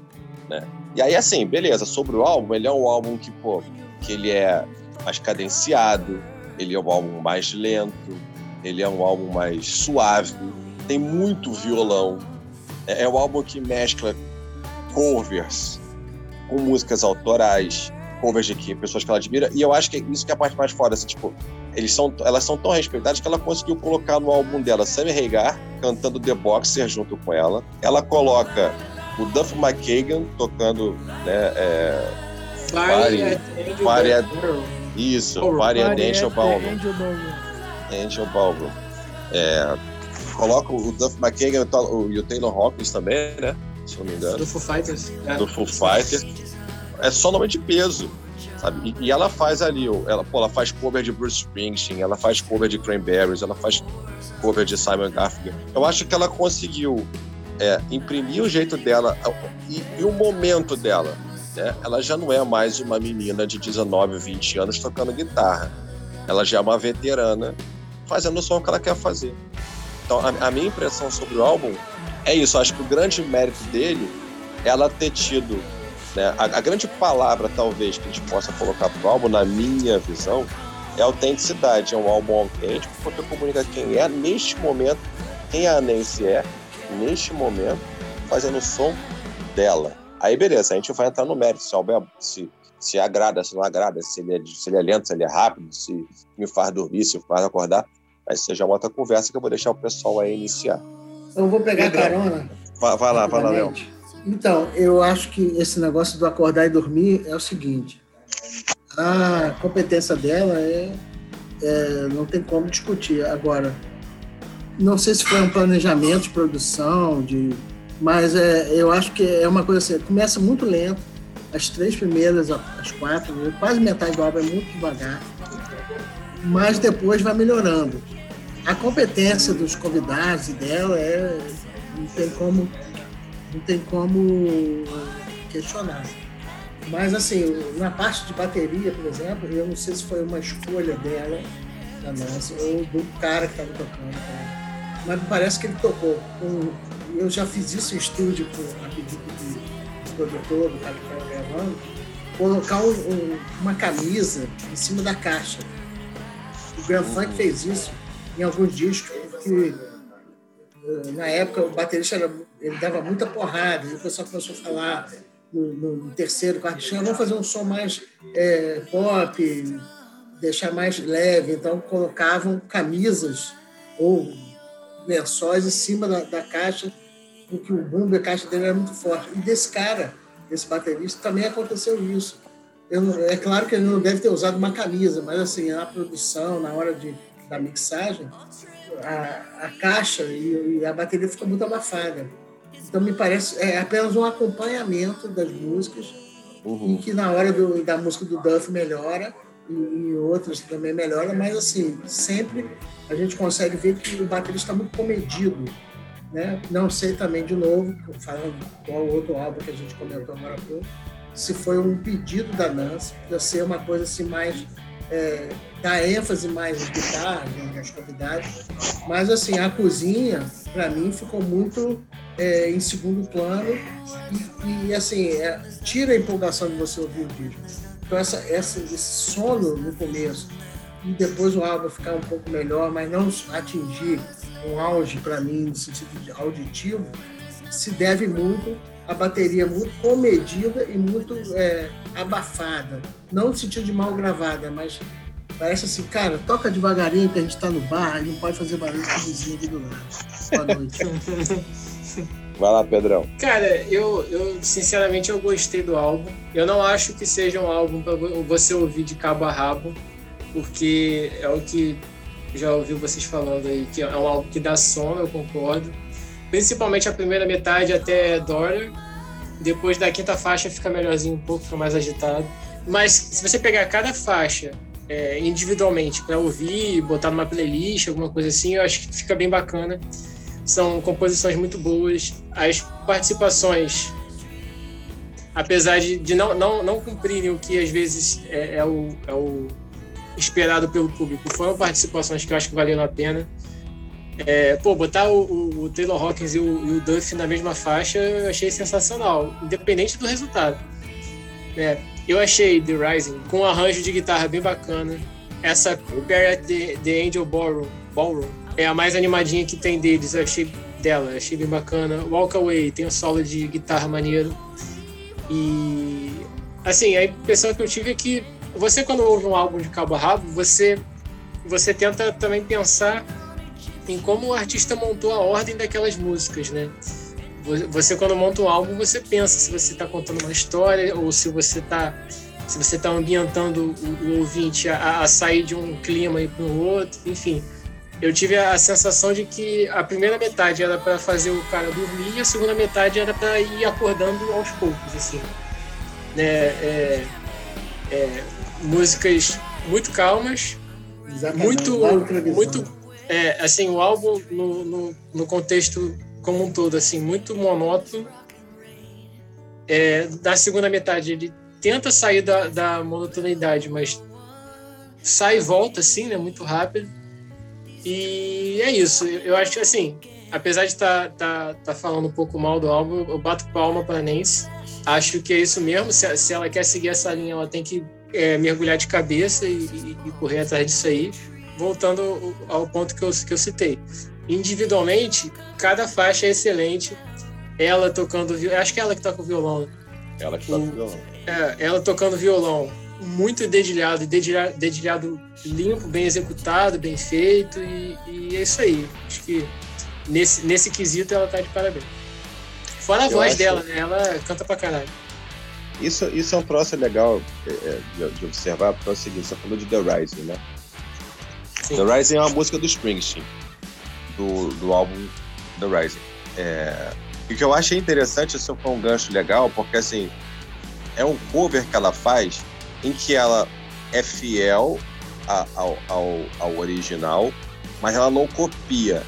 Né? E aí, assim, beleza, sobre o álbum, ele é um álbum que, pô, que ele é mais cadenciado, ele é um álbum mais lento, ele é um álbum mais suave, tem muito violão. É, é um álbum que mescla covers com músicas autorais, covers de que, pessoas que ela admira, e eu acho que isso que é a parte mais foda, assim, tipo, eles são, elas são tão respeitadas que ela conseguiu colocar no álbum dela Sammy Hagar cantando The Boxer junto com ela. Ela coloca o Duff McKagan tocando né, é, Fire, Fire, isso, oh, Fire and Angel Ballroom. Angel Ballroom. É, coloca o Duff McKagan e o Taylor Hawkins também, né? Se eu não me engano. Do Foo Fighters. É. Do Foo Fighters. É só nome de peso. Sabe? E, e, ela faz ali, ela, pô, ela faz cover de Bruce Springsteen, ela faz cover de Cranberries, ela faz cover de Simon Garfunkel. Eu acho que ela conseguiu é, imprimir o jeito dela e, e o momento dela né, ela já não é mais uma menina de 19, 20 anos tocando guitarra. Ela já é uma veterana fazendo o som que ela quer fazer. Então, a, a minha impressão sobre o álbum é isso. acho que o grande mérito dele é ela ter tido. Né, a, a grande palavra, talvez, que a gente possa colocar para o álbum, na minha visão, é autenticidade. É um álbum autêntico porque comunica quem é neste momento, quem a Nancy é, neste momento, fazendo o som dela. Aí beleza, a gente vai entrar no mérito, se, Albert, se, se agrada, se não agrada, se ele, é, se ele é lento, se ele é rápido, se me faz dormir, se me faz acordar. Aí você já outra conversa que eu vou deixar o pessoal aí iniciar. Eu vou pegar carona. Vai, vai lá, vai lá, Léo. Então, eu acho que esse negócio do acordar e dormir é o seguinte. A competência dela é, é não tem como discutir. Agora, não sei se foi um planejamento de produção, de mas é, eu acho que é uma coisa assim, começa muito lento, as três primeiras, as quatro, quase metade do álbum é muito devagar, mas depois vai melhorando. A competência dos convidados e dela é, não tem como, não tem como questionar. Mas assim, na parte de bateria, por exemplo, eu não sei se foi uma escolha dela, da Nancy, ou do cara que estava tocando. Cara. Mas parece que ele tocou com eu já fiz isso em estúdio com a pedido do produtor, do cara que estava gravando, colocar um, um, uma camisa em cima da caixa. O Grand Funk fez isso em alguns discos, porque eh, na época o baterista era, ele dava muita porrada, e o pessoal começou a falar no, no terceiro, quarto disco, vamos fazer um som mais é, pop, deixar mais leve, então colocavam camisas ou lençóis em cima da, da caixa porque o bumbo e a caixa dele era muito forte. E desse cara, desse baterista, também aconteceu isso. Eu, é claro que ele não deve ter usado uma camisa, mas assim, na produção, na hora de, da mixagem, a, a caixa e, e, a bateria fica muito abafada. Então me parece é apenas um acompanhamento das músicas, uhum. em que na hora do, da música do Duff melhora e, e outras também melhora, mas assim sempre a gente consegue ver que o baterista está muito comedido. Né? Não sei também, de novo, falando qual outro álbum que a gente comentou agora há pouco, se foi um pedido da Nancy para ser uma coisa assim mais é, dar ênfase mais às guitarras, né, às. Mas assim, a cozinha, para mim, ficou muito é, em segundo plano e, e assim, é, tira a empolgação de você ouvir o disco. Então essa, essa, esse sono no começo e depois o álbum ficar um pouco melhor, mas não atingir um auge para mim no sentido de auditivo, se deve muito à bateria muito comedida e muito é, abafada. Não no sentido de mal gravada, mas parece assim, cara, toca devagarinho que a gente está no bar, e não pode fazer barulho com o vizinho aqui do lado. Boa noite. Vai lá, Pedrão. Cara, eu, eu sinceramente eu gostei do álbum. Eu não acho que seja um álbum para você ouvir de cabo a rabo porque é o que já ouvi vocês falando aí, que é um álbum que dá sono, eu concordo. Principalmente a primeira metade até Daughter. Depois da quinta faixa fica melhorzinho um pouco, fica mais agitado. Mas se você pegar cada faixa é, individualmente para ouvir, botar numa playlist, alguma coisa assim, eu acho que fica bem bacana. São composições muito boas. As participações, apesar de, de não, não, não cumprirem o que às vezes é, é o, é o esperado pelo público. Foram participações que eu acho que valeram a pena. É, pô, botar o, o, o Taylor Hawkins e o, e o, Duff na mesma faixa eu achei sensacional, independente do resultado. É, eu achei The Rising com um arranjo de guitarra bem bacana. Essa at the, the Angel Ballroom, Ballroom é a mais animadinha que tem deles, eu achei dela, achei bem bacana. Walk Away tem um solo de guitarra maneiro. E assim, a impressão que eu tive é que você quando ouve um álbum de cabo a rabo, você você tenta também pensar em como o artista montou a ordem daquelas músicas, né? Você quando monta um álbum, você pensa se você está contando uma história ou se você está se você está ambientando o, ouvinte a, a, sair de um clima e para o outro, enfim. Eu tive a, a sensação de que a primeira metade era para fazer o cara dormir e a segunda metade era para ir acordando aos poucos, assim. Né? É, é, músicas muito calmas, muito, muito, é, assim, o álbum no, no, no, contexto como um todo, assim, muito monótono. É, da segunda metade ele tenta sair da, da monotonidade, mas sai e volta, assim, né, muito rápido. E é isso. Eu acho que, assim, apesar de estar tá, tá, tá falando um pouco mal do álbum, eu bato palma para Nancy. Acho que é isso mesmo. Se, se ela quer seguir essa linha, ela tem que é, mergulhar de cabeça e, e, e, correr atrás disso aí, voltando ao ponto que eu, que eu citei. Individualmente, cada faixa é excelente. Ela tocando acho que é ela que toca o violão. Ela que toca o violão. É, ela tocando violão, muito dedilhado, dedilhado, dedilhado limpo, bem executado, bem feito, e, e, é isso aí. Acho que nesse, nesse quesito ela tá de parabéns. Fora a eu voz acho... dela, né? Ela canta pra caralho. Isso, isso é um troço legal é, é, de, de, observar, porque é o seguinte, você falou de The Rising, né? Sim. The Rising é uma música do Springsteen, do, do álbum The Rising. É, o que eu achei interessante, isso foi um gancho legal, porque assim, é um cover que ela faz em que ela é fiel a, ao, ao, ao original, mas ela não copia.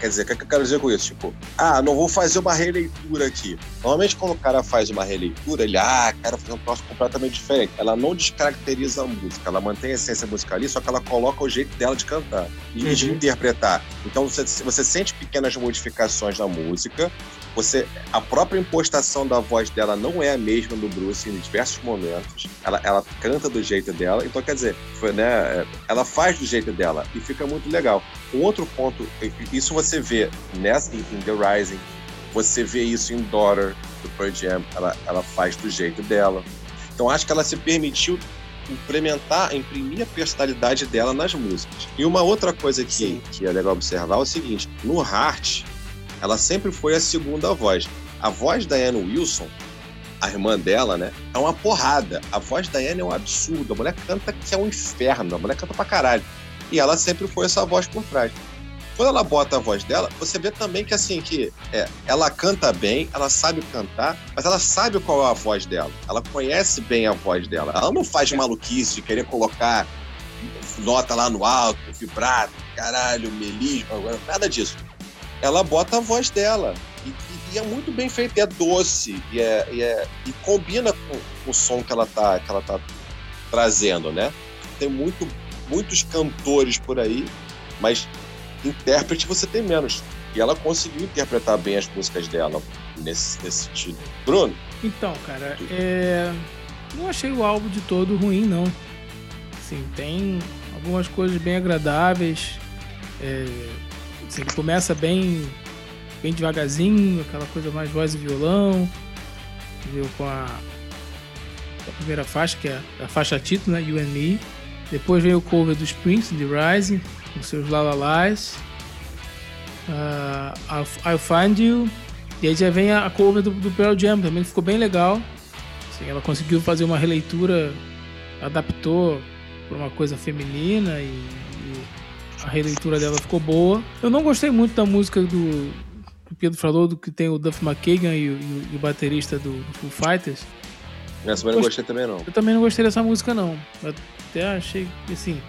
Quer dizer, o que, eu quero dizer com isso? Tipo, ah, não vou fazer uma releitura aqui. Normalmente, quando o cara faz uma releitura, ele, ah, quero fazer um troço completamente diferente. Ela não descaracteriza a música, ela mantém a essência musical ali, só que ela coloca o jeito dela de cantar e uhum. de interpretar. Então, você, você sente pequenas modificações na música, você a própria impostação da voz dela não é a mesma do Bruce em diversos momentos. Ela, ela canta do jeito dela, então quer dizer, foi, né, ela faz do jeito dela e fica muito legal. Um outro ponto, isso você vê nessa em The Rising, você vê isso em Daughter do Pearl Jam, ela, ela faz do jeito dela. Então acho que ela se permitiu implementar, imprimir a personalidade dela nas músicas. E uma outra coisa que, que é legal observar é o seguinte: no Heart, ela sempre foi a segunda voz. A voz da Anne Wilson, a irmã dela, né, é uma porrada. A voz da Anne é um absurdo. A mulher canta que é um inferno. A mulher canta pra caralho. E ela sempre foi essa voz por trás. quando ela bota a voz dela, você vê também que assim, que é, ela canta bem, ela sabe cantar, mas ela sabe qual é a voz dela. Ela conhece bem a voz dela. Ela não faz maluquice de querer colocar nota lá no alto, vibrato, caralho, melisma, nada disso. Ela bota a voz dela. E, e é muito bem feito, é doce, e, é, e, é, e combina com, com, o som que ela tá, que ela tá trazendo, né? Tem muito, muitos cantores por aí, mas intérprete você tem menos. E ela conseguiu interpretar bem as músicas dela nesse, nesse sentido. Bruno? Então, cara, é... não achei o álbum de todo ruim, não. Assim, tem algumas coisas bem agradáveis. É... Assim, ele começa bem, bem devagarzinho, aquela coisa mais voz e violão. Viu? Com a, a primeira faixa, que é a faixa título, né? You and Me. Depois vem o cover do Springs, The Rising com seus lalalás. Uh, I'll, I'll, Find You. E aí já vem a cover do, do Pearl Jam, também ficou bem legal. Assim, ela conseguiu fazer uma releitura, adaptou para uma coisa feminina e, a releitura dela ficou boa. Eu não gostei muito da música do que o Pedro falou, do que tem o Duff McKagan e o, e o baterista do, do Foo Fighters. Essa eu não gostei também não. Eu também não gostei dessa música não. Eu até achei assim,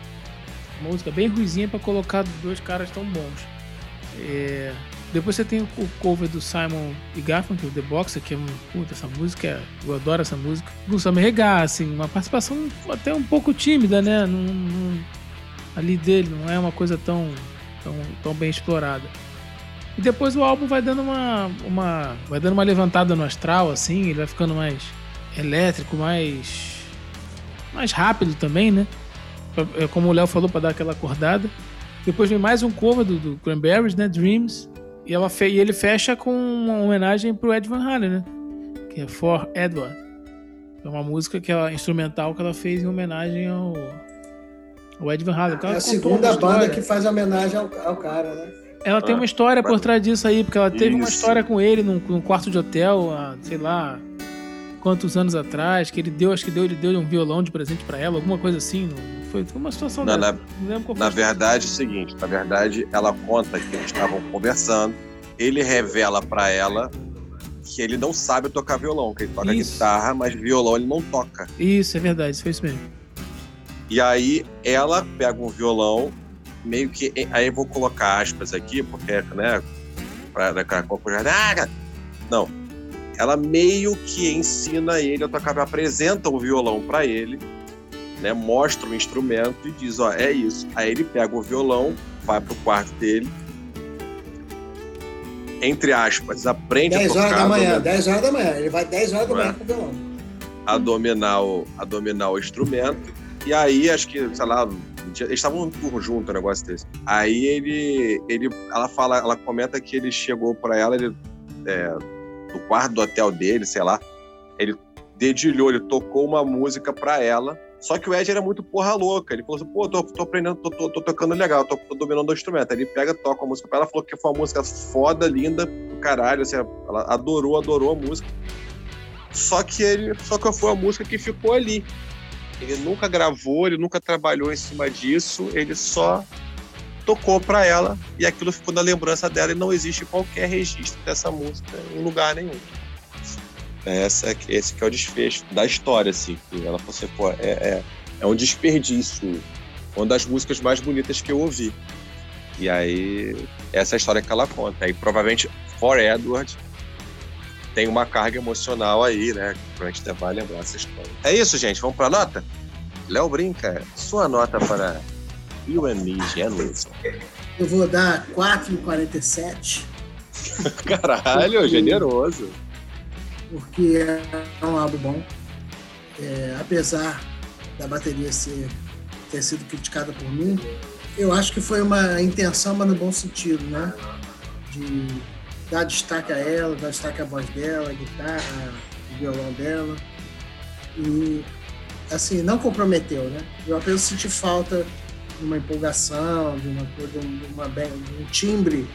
música bem ruizinha para colocar dois caras tão bons. É... Depois você tem o cover do Simon e Garfunkel, The Boxer, que é um. Puta, essa música, é, eu adoro essa música. Samir Regar, assim, uma participação até um pouco tímida, né? Num, num, ali dele, não é uma coisa tão, tão, tão bem explorada. E depois o álbum vai dando uma, uma. Vai dando uma levantada no astral, assim, ele vai ficando mais elétrico, mais. mais rápido também, né? É, como o Léo falou, para dar aquela acordada. Depois vem mais um cover do, do Cranberries, né? Dreams. E, ela fe e ele fecha com uma homenagem pro Ed Van Halen, né? Que é For Edward. É uma música que ela, instrumental que ela fez em homenagem ao, ao Ed Van Halen. É a segunda banda que faz homenagem ao, ao cara, né? Ela ah, tem uma história por trás disso aí, porque ela teve isso. uma história com ele num, num quarto de hotel, há, sei lá, quantos anos atrás, que ele deu, acho que deu, ele deu um violão de presente para ela, alguma coisa assim. Não, foi, foi uma situação não, dessa. Na, não na verdade, é o seguinte, na verdade, ela conta que eles estavam conversando, ele revela para ela que ele não sabe tocar violão, que ele toca isso. guitarra, mas violão ele não toca. Isso, é verdade, isso foi isso mesmo. E aí ela pega um violão, meio que. Aí eu vou colocar aspas aqui, porque, né? Pra, pra, pra, não, ela meio que ensina ele a tocar, apresenta o violão para ele, né, mostra o instrumento e diz, ó, é isso. Aí ele pega o violão, vai pro quarto dele, entre aspas, aprende 10 a tocar. 10 horas da manhã, 10 horas da manhã, ele vai 10 horas da manhã com o violão. A dominar o, a dominar o instrumento. E aí, acho que, sei lá, eles estavam um turno junto, um negócio desse. Aí ele, ele, ela fala, ela comenta que ele chegou para ela, ele é, do quarto do hotel dele, sei lá. Ele dedilhou, ele tocou uma música pra ela. Só que o Ed era muito porra louca. Ele falou assim: pô, tô, tô aprendendo, tô, tô, tô, tocando legal, tô, tô dominando o instrumento. Aí ele pega, toca a música pra ela, falou que foi uma música foda, linda, do caralho. Assim, ela adorou, adorou a música. Só que ele, só que foi a música que ficou ali. Ele nunca gravou, ele nunca trabalhou em cima disso, ele só tocou para ela e aquilo ficou na lembrança dela e não existe qualquer registro dessa música em lugar nenhum. Essa, esse que é o desfecho da história, assim. Ela falou assim, pô, é, é, é um desperdício. Uma das músicas mais bonitas que eu ouvi. E aí, essa é a história que ela conta. Aí, provavelmente, For Edward tem uma carga emocional aí, né? Pra gente vai lembrar essa história. É isso, gente. Vamos pra nota? Léo Brinca, sua nota para You and Me. Eu vou dar 4,47. Caralho, porque, generoso. Porque é um álbum bom. É, apesar da bateria ser, ter sido criticada por mim, eu acho que foi uma intenção, mas no bom sentido, né? De dar destaque a ela, dar destaque à voz dela, a guitarra, o violão dela. E, assim, não comprometeu, né? Eu apenas senti falta de uma empolgação, de uma coisa, de, uma, de um timbre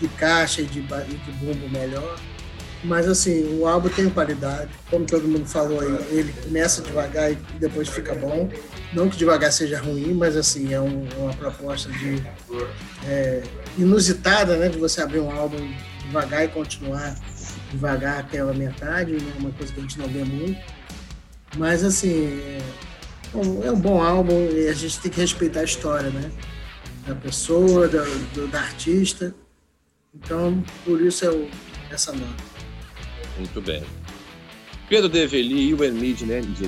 de caixa e de, de bumbo melhor. Mas assim, o álbum tem qualidade. Como todo mundo falou aí, ele começa devagar e depois fica bom. Não que devagar seja ruim, mas assim, é um, uma proposta de é, inusitada, né? De você abrir um álbum devagar e continuar devagar até a metade, né, uma coisa que a gente não vê muito. Mas assim, é, é um bom álbum e a gente tem que respeitar a história, né? Da pessoa, da, do, da artista. Então, por isso é o, essa nota. Muito bem. Pedro Develi, You and Me, de Nancy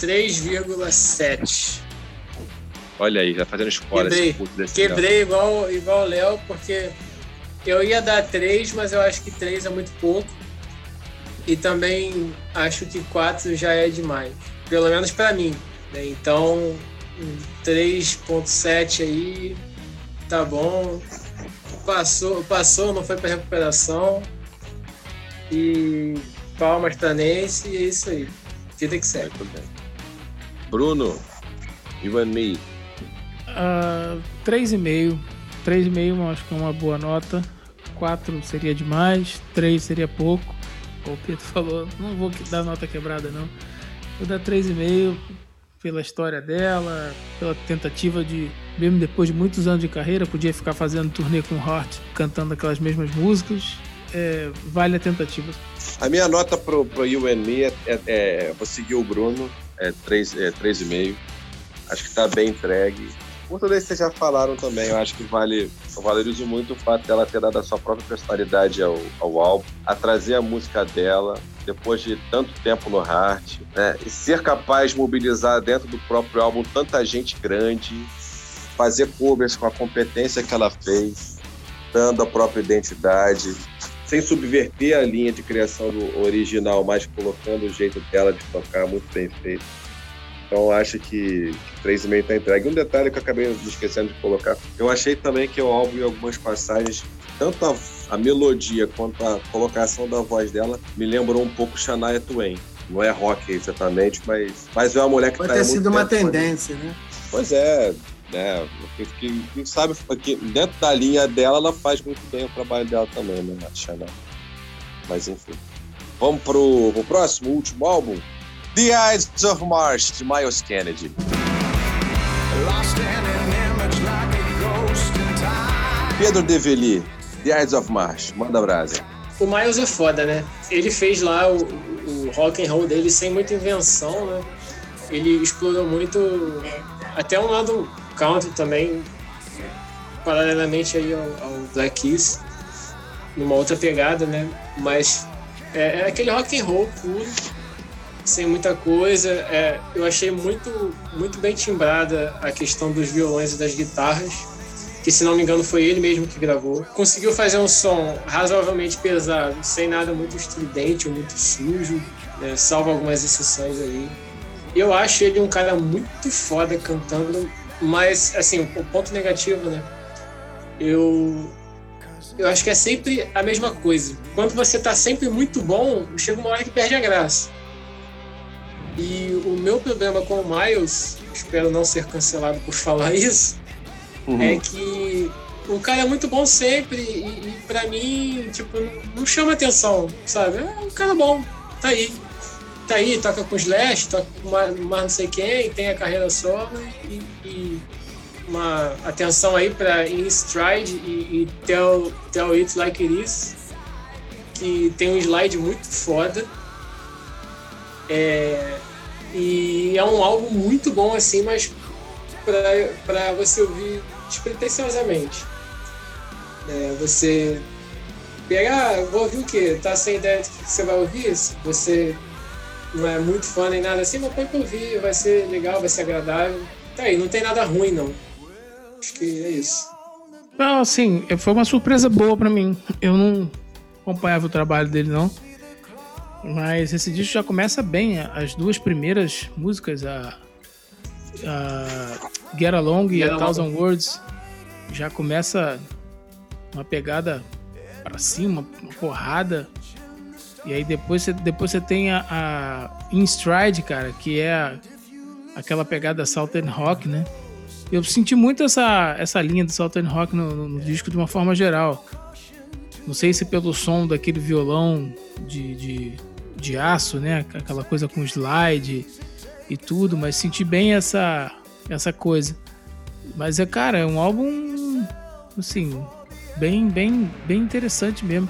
3,7. Olha aí, já fazendo spoiler. Quebrei, quebrei igual, igual o Léo, porque eu ia dar 3, mas eu acho que 3 é muito pouco. E também acho que 4 já é demais. Pelo menos para mim. Né? Então, 3.7 aí tá bom. Passou, passou, não foi para recuperação. E palmas pra Nancy e é isso aí. Vida que segue. Bruno, you and me. Uh, 3,5. 3,5 acho que é uma boa nota. 4 seria demais. 3 seria pouco. O Pedro falou, não vou dar nota quebrada não. Vou dar 3,5 pela história dela, pela tentativa de, mesmo depois de muitos anos de carreira, podia ficar fazendo turnê com Hort, cantando aquelas mesmas músicas. É, vale a tentativa. A minha nota pro, pro You and Me é, é, é vou seguir o Bruno, é 3,5. É Acho que tá bem entregue. Por tudo isso que vocês já falaram também, eu acho que vale. Eu valorizo muito o fato dela ter dado a sua própria personalidade ao, ao álbum, a trazer a música dela, depois de tanto tempo no Heart, né? E ser capaz de mobilizar dentro do próprio álbum tanta gente grande, fazer covers com a competência que ela fez, dando a própria identidade, sem subverter a linha de criação do original, mas colocando o jeito dela de tocar muito bem feito. Então acho que, que 3,5 está entregue. Um detalhe que eu acabei esquecendo de colocar, eu achei também que o álbum, em algumas passagens, tanto a, a, melodia quanto a colocação da voz dela me lembrou um pouco Shania Twain. Não é rock exatamente, mas, mas é uma mulher que Pode tá ter sido uma tendência, né? Pois é, né? Quem, quem sabe que dentro da linha dela, ela faz muito bem o trabalho dela também, né? A Shania. Mas enfim. Vamos pro, pro próximo, último álbum? The Eyes of Mars, de Miles Kennedy. Pedro Develi, The Eyes of Mars, manda brasa. O Miles é foda, né? Ele fez lá o, o rock and roll dele sem muita invenção, né? Ele explorou muito até um lado country também, paralelamente aí ao, ao Black Keys, numa outra pegada, né? Mas é, é aquele rock and roll puro sem muita coisa. É, eu achei muito, muito bem timbrada a questão dos violões e das guitarras, que se não me engano foi ele mesmo que gravou. Conseguiu fazer um som razoavelmente pesado, sem nada muito estridente ou muito sujo, né, salvo algumas exceções aí. Eu acho ele um cara muito foda cantando, mas assim, o ponto negativo, né? Eu eu acho que é sempre a mesma coisa. Quando você tá sempre muito bom, chega uma hora que perde a graça. E o meu problema com o Miles, espero não ser cancelado por falar isso, uhum. é que o cara é muito bom sempre e, e para mim, tipo, não chama atenção, sabe? É um cara bom, tá aí. Tá aí, toca com Slash, toca com mais, não sei quem, tem a carreira solo e, e uma atenção aí para In Stride e, e tell, tell It Like It Is, que tem um slide muito foda. É, e é um álbum muito bom, assim, mas para você ouvir despretensiosamente. É, você pegar, ah, vou ouvir o quê? Tá sem ideia do que você vai ouvir? Você não é muito fã nem nada assim, mas põe pra ouvir, vai ser legal, vai ser agradável. Tá aí, não tem nada ruim, não. Acho que é isso. Não, assim, foi uma surpresa boa para mim. Eu não acompanhava o trabalho dele, não. Mas esse disco já começa bem. As duas primeiras músicas, a, a Get Along Get e A Thousand Words, já começa uma pegada para cima, uma porrada. E aí depois você, depois você tem a, a In Stride, cara, que é a, aquela pegada Southern Rock, né? Eu senti muito essa, essa linha do Southern Rock no, no, no disco de uma forma geral. Não sei se pelo som daquele violão de, de, de aço, né? Aquela coisa com slide e tudo, mas senti bem essa, essa coisa. Mas é, cara, é um álbum, assim, bem, bem, bem interessante mesmo.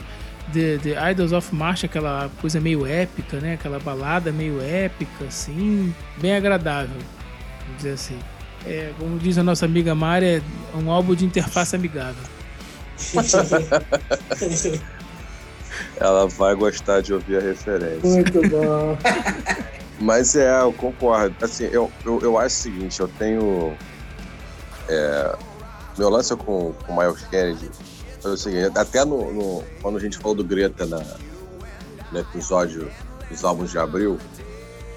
The, The Idols of March, aquela coisa meio épica, né? Aquela balada meio épica, assim, bem agradável, vamos dizer assim. É, como diz a nossa amiga Mari, é um álbum de interface amigável. Ela vai gostar de ouvir a referência. Muito bom. Mas é, eu concordo. Assim, eu, eu, eu acho o seguinte, eu tenho. É, meu lance com, com o Miles Kennedy foi o seguinte, até no, no, quando a gente falou do Greta na, no episódio dos álbuns de abril,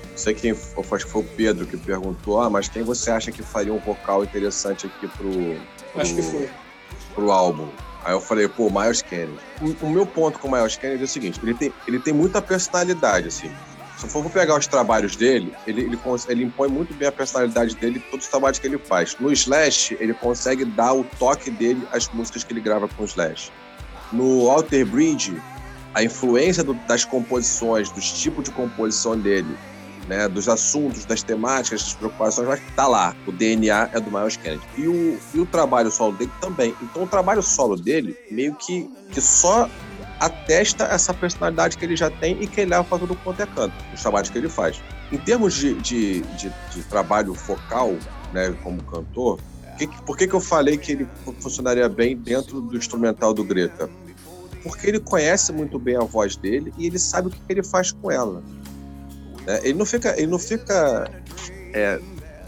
não sei quem foi, acho que foi o Pedro que perguntou, ah, mas quem você acha que faria um vocal interessante aqui pro, pro, Acho que foi. pro álbum? Aí eu falei, pô, Miles Kennedy. O, meu ponto com o Miles Kennedy é o seguinte, ele tem, ele tem muita personalidade, assim. Se eu for pegar os trabalhos dele, ele, ele, ele impõe muito bem a personalidade dele todos os trabalhos que ele faz. No Slash, ele consegue dar o toque dele às músicas que ele grava com o Slash. No Alter Bridge, a influência do- das composições, dos tipos de composição dele, né, dos assuntos, das temáticas, das preocupações, mas tá lá. O DNA é do Miles Kennedy. E o, e o trabalho solo dele também. Então o trabalho solo dele meio que, que só atesta essa personalidade que ele já tem e que ele leva para tudo quanto é canto, os trabalhos que ele faz. Em termos de, de, de, de trabalho focal, né, como cantor, que, por que, que eu falei que ele funcionaria bem dentro do instrumental do Greta? Porque ele conhece muito bem a voz dele e ele sabe o que, que ele faz com ela. Né? Ele não fica, ele não fica é,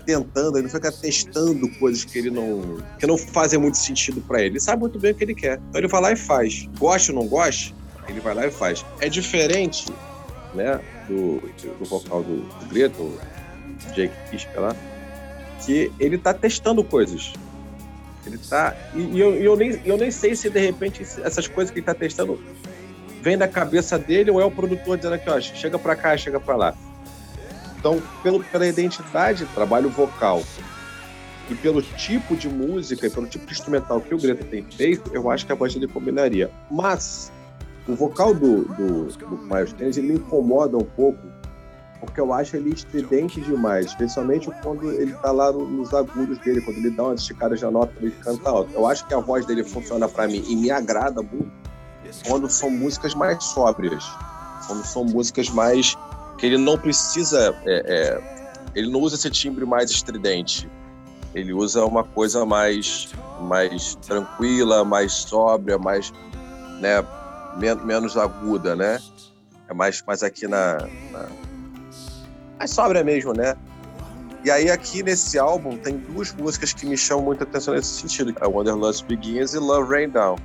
tentando, ele não fica testando coisas que ele não que não fazem muito sentido para ele. Ele sabe muito bem o que ele quer. Então ele vai lá e faz. Goste ou não goste, ele vai lá e faz. É diferente, né, do, do vocal do, do Jake Kiska lá, que ele tá testando coisas. Ele tá. E, e eu, eu, nem, eu nem sei se de repente essas coisas que ele tá testando vem da cabeça dele ou é o produtor dizendo aqui, ó, chega pra cá, chega pra lá. Então, pelo, pela identidade, trabalho vocal e pelo tipo de música e pelo tipo de instrumental que o Greta tem feito, eu acho que a voz dele combinaria. Mas o vocal do, do, do Miles Kennedy ele me incomoda um pouco, porque eu acho ele estridente demais, especialmente quando ele tá lá no- nos agudos dele, quando ele dá umas esticadas de nota, ele canta alto. Eu acho que a voz dele funciona para mim e me agrada muito quando são músicas mais sóbrias, quando são músicas mais que ele não precisa, é, é, ele não usa esse timbre mais estridente. Ele usa uma coisa mais, mais tranquila, mais sóbria, mais, né, men- menos aguda, né? É mais, mais aqui na, na mais sóbria mesmo, né? E aí aqui nesse álbum tem duas músicas que me chamam muita atenção nesse sentido, é Wanderlust Begins e Love Rain Down.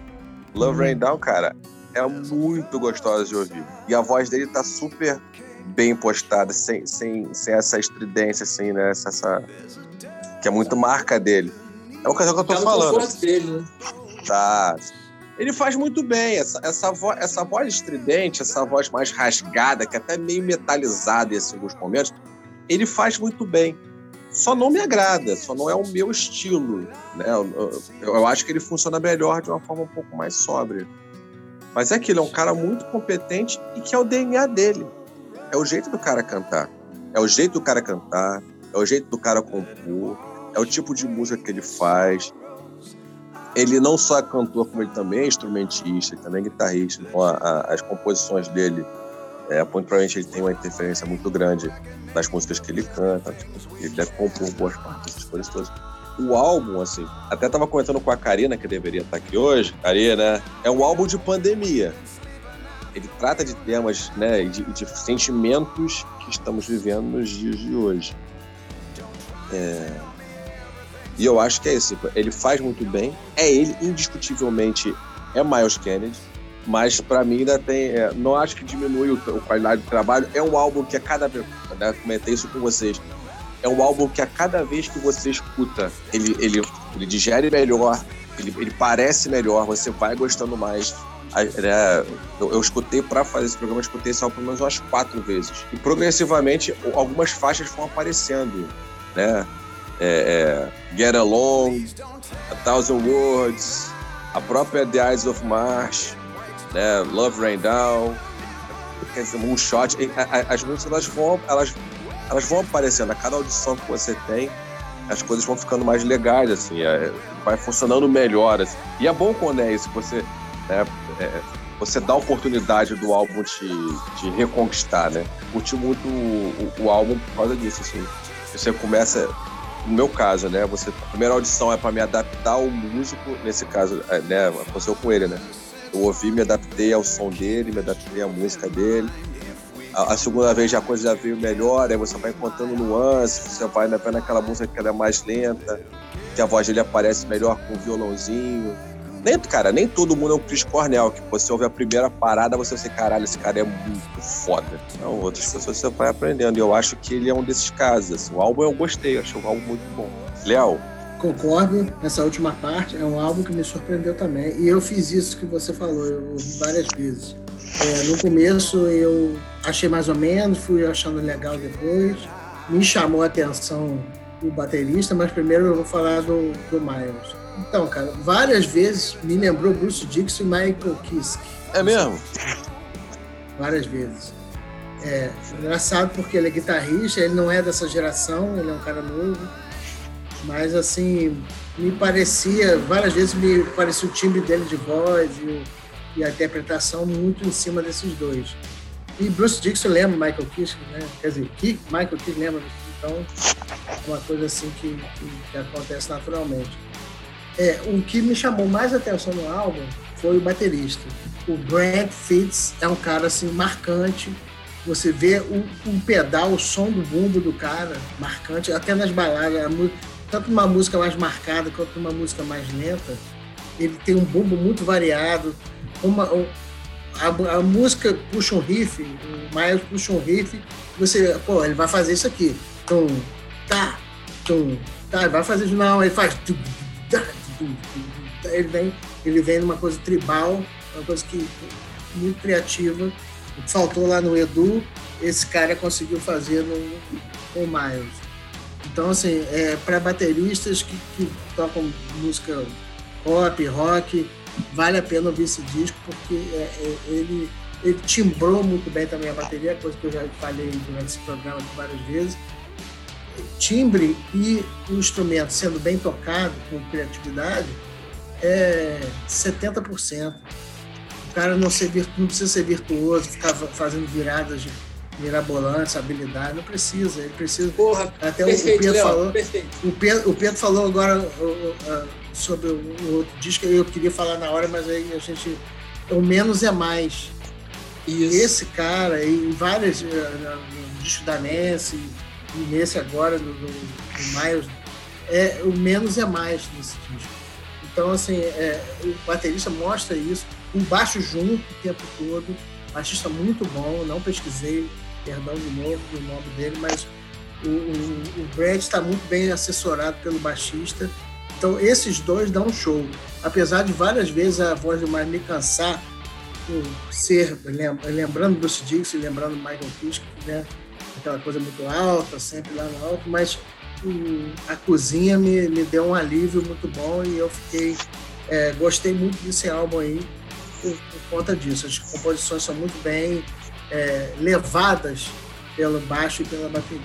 Love Rain Down, cara, é muito gostosa de ouvir. E a voz dele tá super bem postada, sem, sem, sem essa estridência, assim, né? Essa, essa- que é muito marca dele. É o que eu tô Tá falando. dele, né? Tá. Ele faz muito bem essa, essa, vo essa voz estridente, essa voz mais rasgada, que é até meio metalizada em alguns momentos, ele faz muito bem. Só não me agrada, só não é o meu estilo. Né? Eu, eu- eu acho que ele funciona melhor de uma forma um pouco mais sóbria. Mas é aquilo, é um cara muito competente e que é o DNA dele. É o jeito do cara cantar. É o jeito do cara cantar, é o jeito do cara compor, é o tipo de música que ele faz, ele não só é cantor, como ele também é instrumentista, também é guitarrista. Então, a- a- as composições dele, é, provavelmente ele tem uma interferência muito grande nas músicas que ele canta. ele deve compor boas partes dessas coisas todas. O álbum, assim, até tava comentando com a Karina, que deveria estar aqui hoje. Karina, é um álbum de pandemia. Ele trata de temas, né, e de, de sentimentos que estamos vivendo nos dias de hoje. É, e eu acho que é isso. Ele faz muito bem. É ele, indiscutivelmente, é Miles Kennedy. Mas pra mim ainda tem. é, não acho que diminui o, a qualidade do trabalho. É um álbum que a cada vez. Né, comentei isso com vocês. É um álbum que a cada vez que você escuta, ele, ele, ele digere melhor, ele, ele parece melhor, você vai gostando mais. A- né, eu, eu escutei pra fazer esse programa, eu escutei esse álbum pelo menos umas quatro vezes. E progressivamente algumas faixas vão aparecendo. Né? é, é, Get Along, A Thousand Words, a própria The Eyes of March. né? Love Rain Down, quer dizer, Moonshot. As músicas elas vão, elas, elas vão aparecendo. A cada audição que você tem, as coisas vão ficando mais legais, assim, é, vai funcionando melhor. Assim. E é bom quando é isso, você, né, é, você dá a oportunidade do álbum te, te reconquistar, né? Curti muito o, o, o, álbum por causa disso, assim. Você começa, no meu caso, né? Você, a primeira audição é para me adaptar ao músico, nesse caso, é, né? Aconteceu com ele, né? Eu ouvi, me adaptei ao som dele, me adaptei à música dele a, a, segunda vez já a coisa já veio melhor, aí você vai encontrando nuances, você vai né, naquela música que ela é mais lenta, que a voz dele aparece melhor com o violãozinho. Nem, cara, nem todo mundo é um Chris Cornell, que você ouve a primeira parada, você vai caralho, esse cara é muito foda. Então, outras pessoas você vai aprendendo. E eu acho que ele é um desses casos. Assim. O álbum eu gostei, eu achei o álbum muito bom. Léo, concordo nessa última parte. É um álbum que me surpreendeu também. E eu fiz isso que você falou, eu ouvi várias vezes. É, no começo eu achei mais ou menos, fui achando legal depois. Me chamou a atenção o baterista, mas primeiro eu vou falar do, do Miles. Então, cara, várias vezes me lembrou Bruce Dixon e Michael Kiske. É mesmo? Várias vezes. É engraçado porque ele é guitarrista, ele não é dessa geração, ele é um cara novo. Mas assim, me parecia, várias vezes me parecia o timbre dele de voz e e a interpretação muito em cima desses dois. E Bruce Dixon lembra Michael Kiske, né? Quer dizer, que Michael Kiske lembra, então é uma coisa assim que, que, que acontece naturalmente. É, o que me chamou mais atenção no álbum foi o baterista. O Brent Fitz é um cara assim marcante. Você vê o, o pedal, o som do bumbo do cara marcante, até nas baladas, tanto uma música mais marcada quanto uma música mais lenta. Ele tem um bumbo muito variado uma, a, a, música puxa um riff, o Miles puxa um riff, você, pô, ele vai fazer isso aqui. Tum, tá, tum, tá, ele vai fazer isso, não, ele faz. Tum, ele vem, ele vem numa coisa tribal, uma coisa que muito criativa. Faltou lá no Edu, esse cara conseguiu fazer no, no Miles. Então, assim, é, para bateristas que, que tocam música pop, rock, vale a pena ouvir esse disco, porque é, é, ele, ele timbrou muito bem também a bateria, coisa que eu já falei durante esse programa várias vezes. Timbre e o instrumento sendo bem tocado, com criatividade, é 70%. O cara não, ser, não precisa ser virtuoso, ficar fazendo viradas mirabolantes, habilidade, não precisa. Ele precisa. Porra, até perfeito, o Pedro falou. Perfeito. O Pedro, o Pedro falou agora. Sobre o outro disco, eu queria falar na hora, mas aí a gente. O menos é mais. Isso. Esse cara, em várias. Eh, no disco da Nancy, e nesse agora, do, do, do Miles, é, o menos é mais nesse disco. Então, assim, é, o baterista mostra isso, o baixo junto o tempo todo, baixista muito bom, não pesquisei, perdão de novo do nome dele, mas o, o, o Brad está muito bem assessorado pelo baixista então, esses dois dão um show. Apesar de várias vezes a voz do Miles me cansar por ser, lembrando Bruce Dixon, lembrando Michael Kiske, né? Aquela coisa muito alta, sempre lá no alto, mas hum, a cozinha me, me deu um alívio muito bom e eu fiquei. É, gostei muito desse álbum aí por, por, conta disso. As composições são muito bem é, levadas pelo baixo e pela bateria.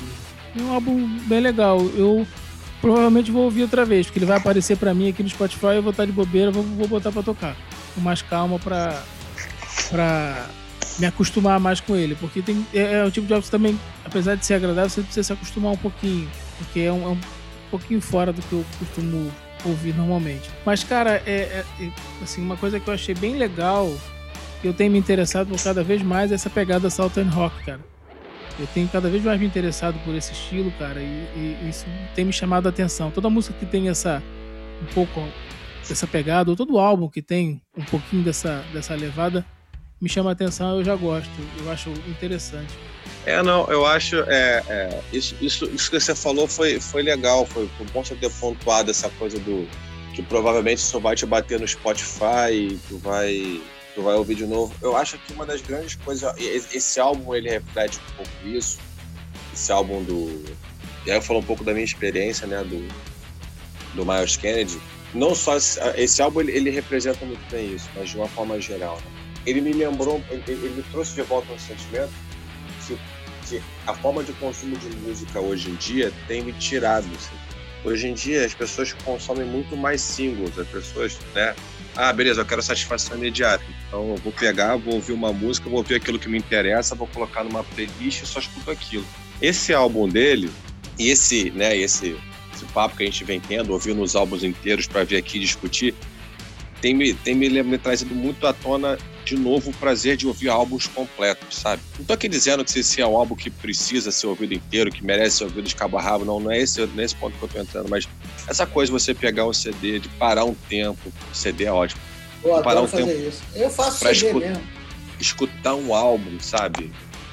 É um álbum bem legal. Eu provavelmente vou ouvir outra vez, porque ele vai aparecer para mim aqui no Spotify, eu vou estar de bobeira, vou, vou botar para tocar. Com mais calma para para me acostumar mais com ele, porque tem é, é o tipo de álbum que também, apesar de ser agradável, você precisa se acostumar um pouquinho, porque é um, é um pouquinho fora do que eu costumo ouvir normalmente. Mas cara, é, é, é assim uma coisa que eu achei bem legal, que eu tenho me interessado por cada vez mais é essa pegada Southern Rock, cara eu tenho cada vez mais me interessado por esse estilo, cara, e, e isso tem me chamado a atenção. Toda música que tem essa um pouco dessa pegada, ou todo álbum que tem um pouquinho dessa, dessa levada, me chama a atenção, eu já gosto, eu acho interessante. É, não, eu acho, é, é, isso, isso, isso que você falou foi, foi legal, foi, foi bom você ter pontuado essa coisa do que provavelmente só vai te bater no Spotify, tu vai tu vai ouvir de novo. Eu acho que uma das grandes coisas, esse álbum ele reflete um pouco isso. Esse álbum do, e aí eu falo um pouco da minha experiência, né, do do Miles Kennedy. Não só esse, esse álbum ele, ele, representa muito bem isso, mas de uma forma geral. Né? Ele me lembrou, ele, ele me trouxe de volta um sentimento que, que, a forma de consumo de música hoje em dia tem me tirado. Assim. Hoje em dia as pessoas consomem muito mais singles, as pessoas, né? Ah, beleza, eu quero satisfação imediata. Então eu vou pegar, vou ouvir uma música, vou ouvir aquilo que me interessa, vou colocar numa playlist e só escuto aquilo. Esse álbum dele, e esse, né, esse, esse papo que a gente vem tendo, ouvindo os álbuns inteiros para vir aqui discutir, tem me, tem me, me trazido muito à tona de novo o prazer de ouvir álbuns completos, sabe? Não tô aqui dizendo que esse é um álbum que precisa ser ouvido inteiro, que merece ser ouvido de cabo a rabo, não, não é esse, nesse ponto que eu tô entrando, mas essa coisa de você pegar um CD, de parar um tempo, o CD é ótimo. Eu parar um tempo isso. Eu faço CD escu mesmo. Escutar um álbum, sabe?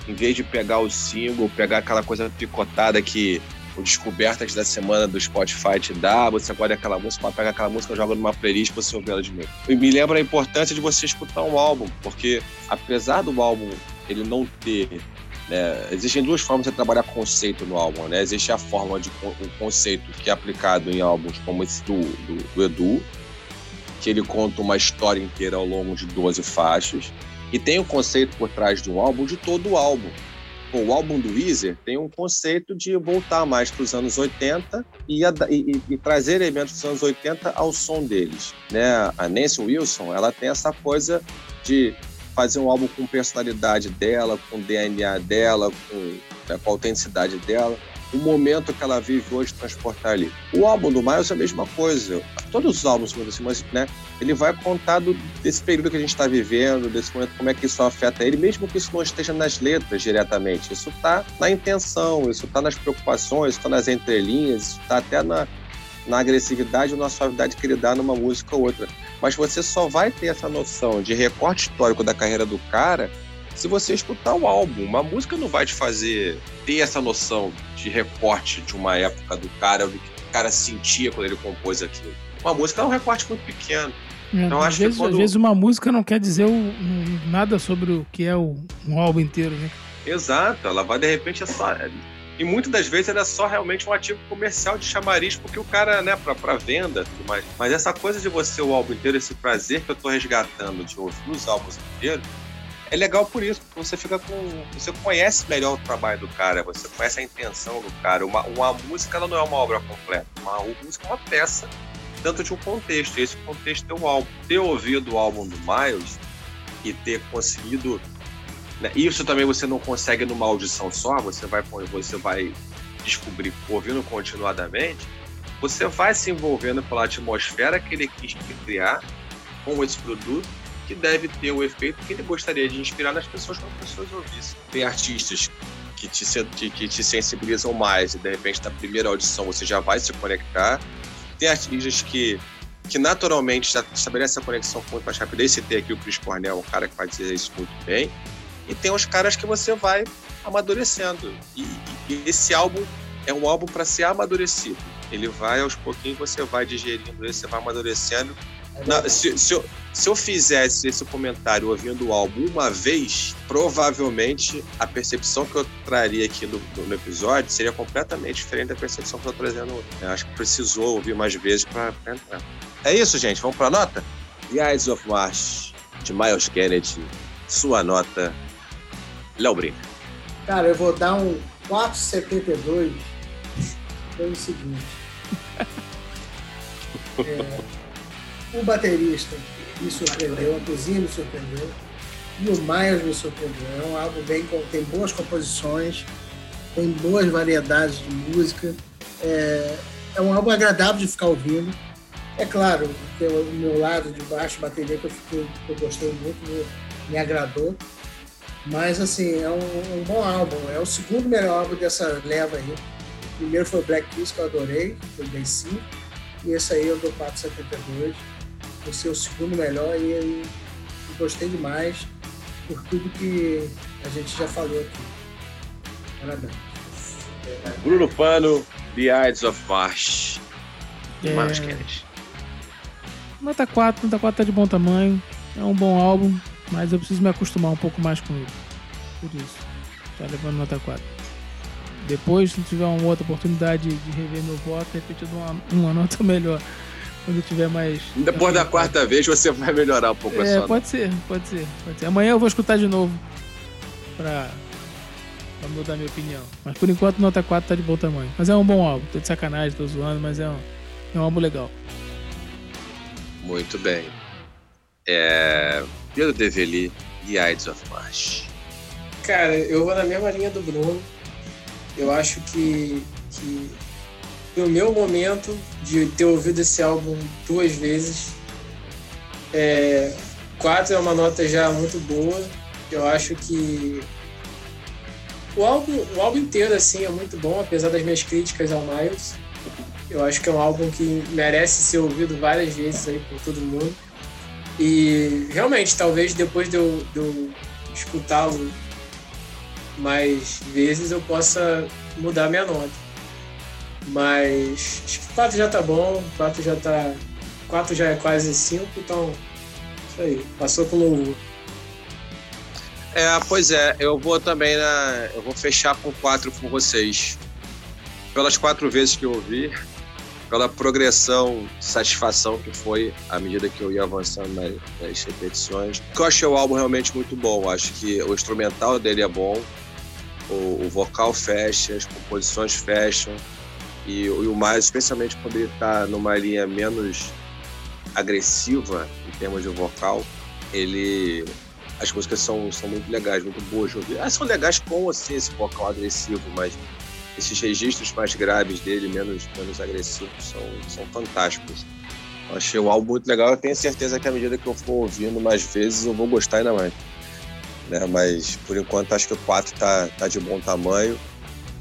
Em vez de pegar o single, pegar aquela coisa picotada que o Descobertas da semana do Spotify te dá, você guarda aquela música, pegar aquela música, joga numa playlist pra você ouvir ela de novo. E me lembra a importância de você escutar um álbum, porque apesar do álbum ele não ter né, existem duas formas de trabalhar conceito no álbum, né? Existe a forma de um conceito que é aplicado em álbuns como esse do, do, do Edu, que ele conta uma história inteira ao longo de 12 faixas, e tem o um conceito por trás de um álbum de todo o álbum o álbum do Weezer tem um conceito de voltar mais para os anos 80 e, e, e, trazer elementos dos anos 80 ao som deles. Né? A Nancy Wilson ela tem essa coisa de fazer um álbum com personalidade dela, com DNA dela, com, né, com a autenticidade dela o momento que ela vive hoje transportar ali. O álbum do Miles é a mesma coisa. Todos os álbuns, assim, mas né, ele vai contar do, desse período que a gente está vivendo, desse momento, como é que isso afeta ele, mesmo que isso não esteja nas letras diretamente. Isso está na intenção, isso está nas preocupações, isso está nas entrelinhas, isso está até na, na agressividade ou na suavidade que ele dá numa música ou outra. Mas você só vai ter essa noção de recorte histórico da carreira do cara se você escutar o álbum. Uma música não vai te fazer ter essa noção de recorte de uma época do cara, do que o cara sentia quando ele compôs aquilo. Uma música é um recorte muito pequeno. É, então, às, vezes, quando... às vezes uma música não quer dizer o, nada sobre o que é o, um álbum inteiro, né? Exato, ela vai de repente é só. E muitas das vezes era só realmente um ativo comercial de chamariz, porque o cara, né, pra, pra venda, mas, mas essa coisa de você o álbum inteiro, esse prazer que eu tô resgatando de ouvir os álbuns inteiros, é legal por isso, porque você fica com. Você conhece melhor o trabalho do cara, você conhece a intenção do cara. Uma, uma música ela não é uma obra completa, uma música é uma peça dentro de um contexto. Esse contexto é o álbum. Ter ouvido o álbum do Miles e ter conseguido. Né, isso também você não consegue numa audição só, você vai, você vai descobrir ouvindo continuadamente. Você vai se envolvendo pela atmosfera que ele quis criar com esse produto que deve ter o efeito que ele gostaria de inspirar nas pessoas quando as pessoas ouvissem. Tem artistas que te, que te sensibilizam mais e de repente na primeira audição você já vai se conectar. Tem artistas que, que naturalmente já estabelecem a conexão com muito mais rapidez. Você tem aqui o Chris Cornell, um cara que dizer isso muito bem. E tem os caras que você vai amadurecendo. E, e esse álbum é um álbum para ser amadurecido. Ele vai aos pouquinhos, você vai digerindo ele, você vai amadurecendo não, se, se, eu, se, eu, fizesse esse comentário ouvindo o álbum uma vez, provavelmente a percepção que eu traria aqui no, no episódio seria completamente diferente da percepção que eu estou trazendo. Eu acho que precisou ouvir mais vezes para entrar. É isso, gente. Vamos para a nota? The Eyes of March, de Miles Kennedy. Sua nota, Léo Brina. Cara, eu vou dar um 4,72 pelo seguinte. É, o baterista me surpreendeu, a cozinha me surpreendeu e o Miles me surpreendeu. É um álbum bem tem boas composições, tem boas variedades de música. É, é um álbum agradável de ficar ouvindo. É claro, tem o meu lado de baixo, bateria, que eu, fiquei, que eu gostei muito, me, me, agradou. Mas, assim, é um, um, bom álbum. É o segundo melhor álbum dessa leva aí. O primeiro foi Black Kiss, que eu adorei, foi bem 5. E esse aí eu dou 4,72 por ser o segundo melhor e, e gostei demais por tudo que a gente já falou aqui. Parabéns. Bruno Pano, The Ides of March. É... March Kennedy. Nota 4, nota 4 tá de bom tamanho. É um bom álbum, mas eu preciso me acostumar um pouco mais com ele. Por isso. Tá levando nota 4. Depois, se tiver uma outra oportunidade de rever meu voto, de repente eu dou uma, uma nota melhor. Quando eu tiver mais. Depois da quarta vez você vai melhorar um pouco É, pode ser, pode ser, pode ser. Amanhã eu vou escutar de novo pra, pra mudar minha opinião. Mas por enquanto nota 4 tá de bom tamanho. Mas é um bom álbum, tô de sacanagem, tô zoando, mas é um, é um álbum legal. Muito bem. É. Pedro Develi e Ides of March. Cara, eu vou na mesma linha do Bruno. Eu acho que, que no meu momento de ter ouvido esse álbum duas vezes, é, quatro é uma nota já muito boa. Eu acho que o álbum, o álbum inteiro assim é muito bom, apesar das minhas críticas ao Miles. Eu acho que é um álbum que merece ser ouvido várias vezes aí por todo mundo. E realmente, talvez depois de eu, eu escutá-lo mais vezes eu possa mudar minha nota. Mas acho que 4 já tá bom, 4 já tá. 4 já é quase 5, então. Isso aí, passou com louvor. É, pois é, eu vou também na. Eu vou fechar com 4 com vocês. Pelas quatro vezes que eu ouvi, pela progressão satisfação que foi à medida que eu ia avançando nas, nas repetições. Eu achei o álbum realmente muito bom. Acho que o instrumental dele é bom, o, o vocal fecha, as composições fecham. E, e o mais, especialmente quando ele está numa linha menos agressiva em termos de vocal, ele as músicas são, são muito legais, muito boas de ouvir. Ah, são legais com assim, esse vocal agressivo, mas esses registros mais graves dele, menos, menos agressivos, são, são fantásticos. Eu achei o álbum muito legal. Eu tenho certeza que à medida que eu for ouvindo mais vezes, eu vou gostar ainda mais. Né? Mas por enquanto acho que o 4 tá, tá de bom tamanho.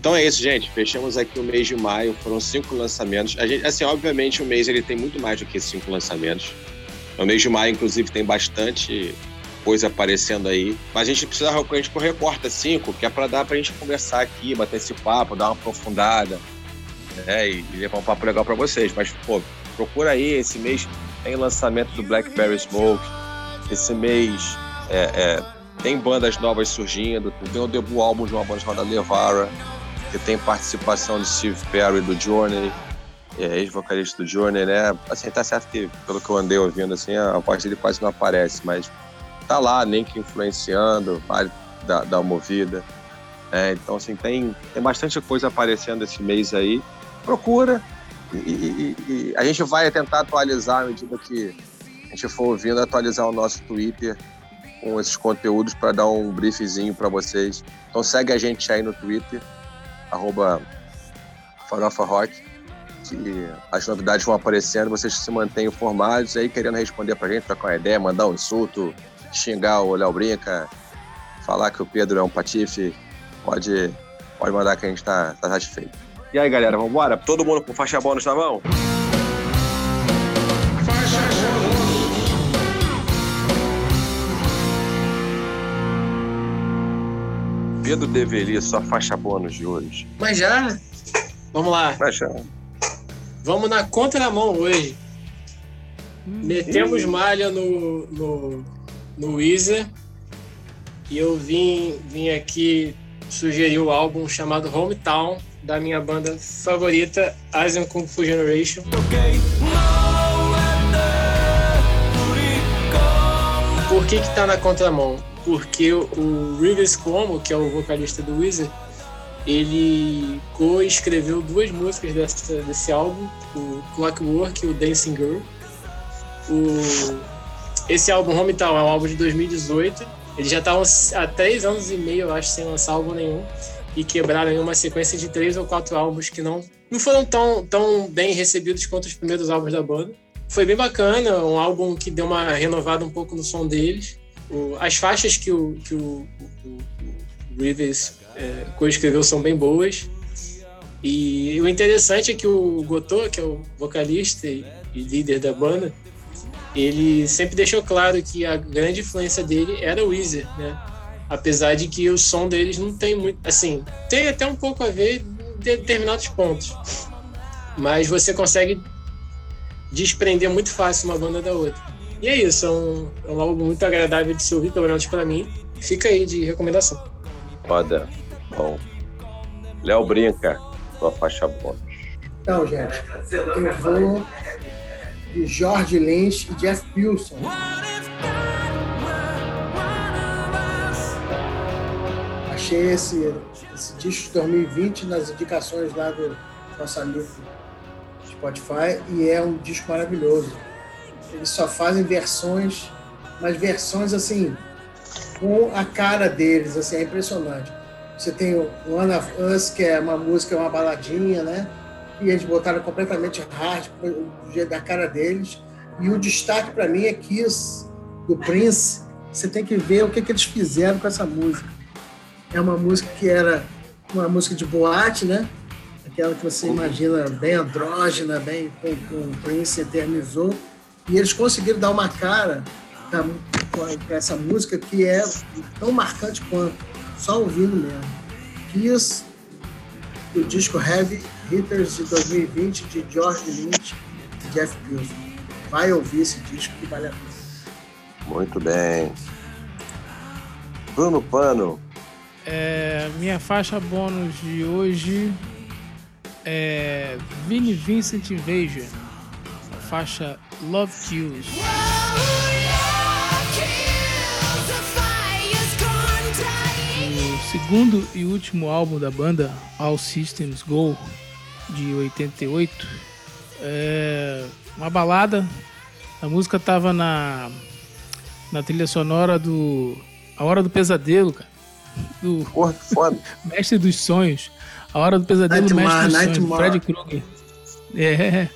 Então é isso, gente. Fechamos aqui o mês de maio. Foram cinco lançamentos. A gente, assim, obviamente, o mês ele tem muito mais do que cinco lançamentos. No mês de maio, inclusive, tem bastante coisa aparecendo aí. Mas a gente precisa, a gente recorta cinco, que é para dar pra gente conversar aqui, bater esse papo, dar uma aprofundada, né? E, e levar um papo legal para vocês. Mas, pô, procura aí, esse mês tem lançamento do Blackberry Smoke. Esse mês é, é, tem bandas novas surgindo, tem o debut álbum de uma banda chamada Levara, que tem participação de Steve Perry do Journey, é, ex-vocalista do Journey, né? Assim, tá certo que, pelo que eu andei ouvindo, assim, a voz dele quase não aparece, mas tá lá, nem que influenciando, vale da, da movida. É, então, assim, tem, tem bastante coisa aparecendo esse mês aí. Procura. E, e, e, a gente vai tentar atualizar à medida que a gente for ouvindo, atualizar o nosso Twitter com esses conteúdos para dar um briefzinho para vocês. Então segue a gente aí no Twitter, arroba Farofa Rock, que as novidades vão aparecendo, vocês se mantêm informados aí, querendo responder pra gente, trocar uma ideia, mandar um insulto, xingar o Léo Brinca, falar que o Pedro é um patife, pode, pode mandar que a gente tá, tá satisfeito. E aí, galera, vamos embora? Todo mundo com faixa bônus na mão? Pedro deveria sua faixa bônus de hoje. Mas já? Vamos lá. Faixa. Vamos na contramão hoje. Metemos malha no, no, no Weezer e eu vim, vim aqui sugerir o álbum chamado Hometown da minha banda favorita, Asian Kung Fu Generation. Por que que tá na contramão? Porque o Rivers Cuomo, que é o vocalista do Weezer, ele co-escreveu duas músicas dessa, desse álbum, o Clockwork e o Dancing Girl. O, esse álbum Hometown é um álbum de 2018. Eles já estavam há três anos e meio, eu acho, sem lançar álbum nenhum. E quebraram em uma sequência de três ou quatro álbuns que não, não foram tão, tão bem recebidos quanto os primeiros álbuns da banda. Foi bem bacana, um álbum que deu uma renovada um pouco no som deles. O, as faixas que o, que o, o, o Rivers é, co-escreveu são bem boas. E o interessante é que o Gotô, que é o vocalista e, e líder da banda, ele sempre deixou claro que a grande influência dele era o Weezer, né? Apesar de que o som deles não tem muito, assim, tem até um pouco a ver em determinados pontos. Mas você consegue desprender muito fácil uma banda da outra. E é isso, é um, é um álbum muito agradável de se ouvir, pelo menos para mim. Fica aí de recomendação. Foda. Bom. Léo Brinca, sua faixa bônus. Então, gente, eu vou de George Lynch e Jeff Pilson. Achei esse, esse disco de 2020 nas indicações lá do nosso amigo Spotify e é um disco maravilhoso. Eles só fazem versões, mas versões assim, com a cara deles, assim, é impressionante. Você tem o One of Us, que é uma música, uma baladinha, né? E eles botaram completamente hard, do jeito da cara deles. E o destaque para mim é Kiss, do Prince. Você tem que ver o que, que eles fizeram com essa música. É uma música que era uma música de boate, né? Aquela que você imagina bem andrógena, bem com, com o Prince eternizou. E eles conseguiram dar uma cara para essa música que é tão marcante quanto, só ouvindo mesmo. Kiss, o disco Heavy Hitters de 2020 de George Lynch e Jeff Pilson. Vai ouvir esse disco que vale a pena. Muito bem. Bruno Pano. É, minha faixa bônus de hoje é Vinnie Vincent Invasion, faixa Love Kills. O segundo e último álbum da banda, All Systems Go, de 88, é uma balada. A música tava na, na trilha sonora do A Hora do Pesadelo, cara. Do Porra, que foda. Mestre dos Sonhos. A Hora do Pesadelo do Mestre dos Sonhos, Fred Krueger. É.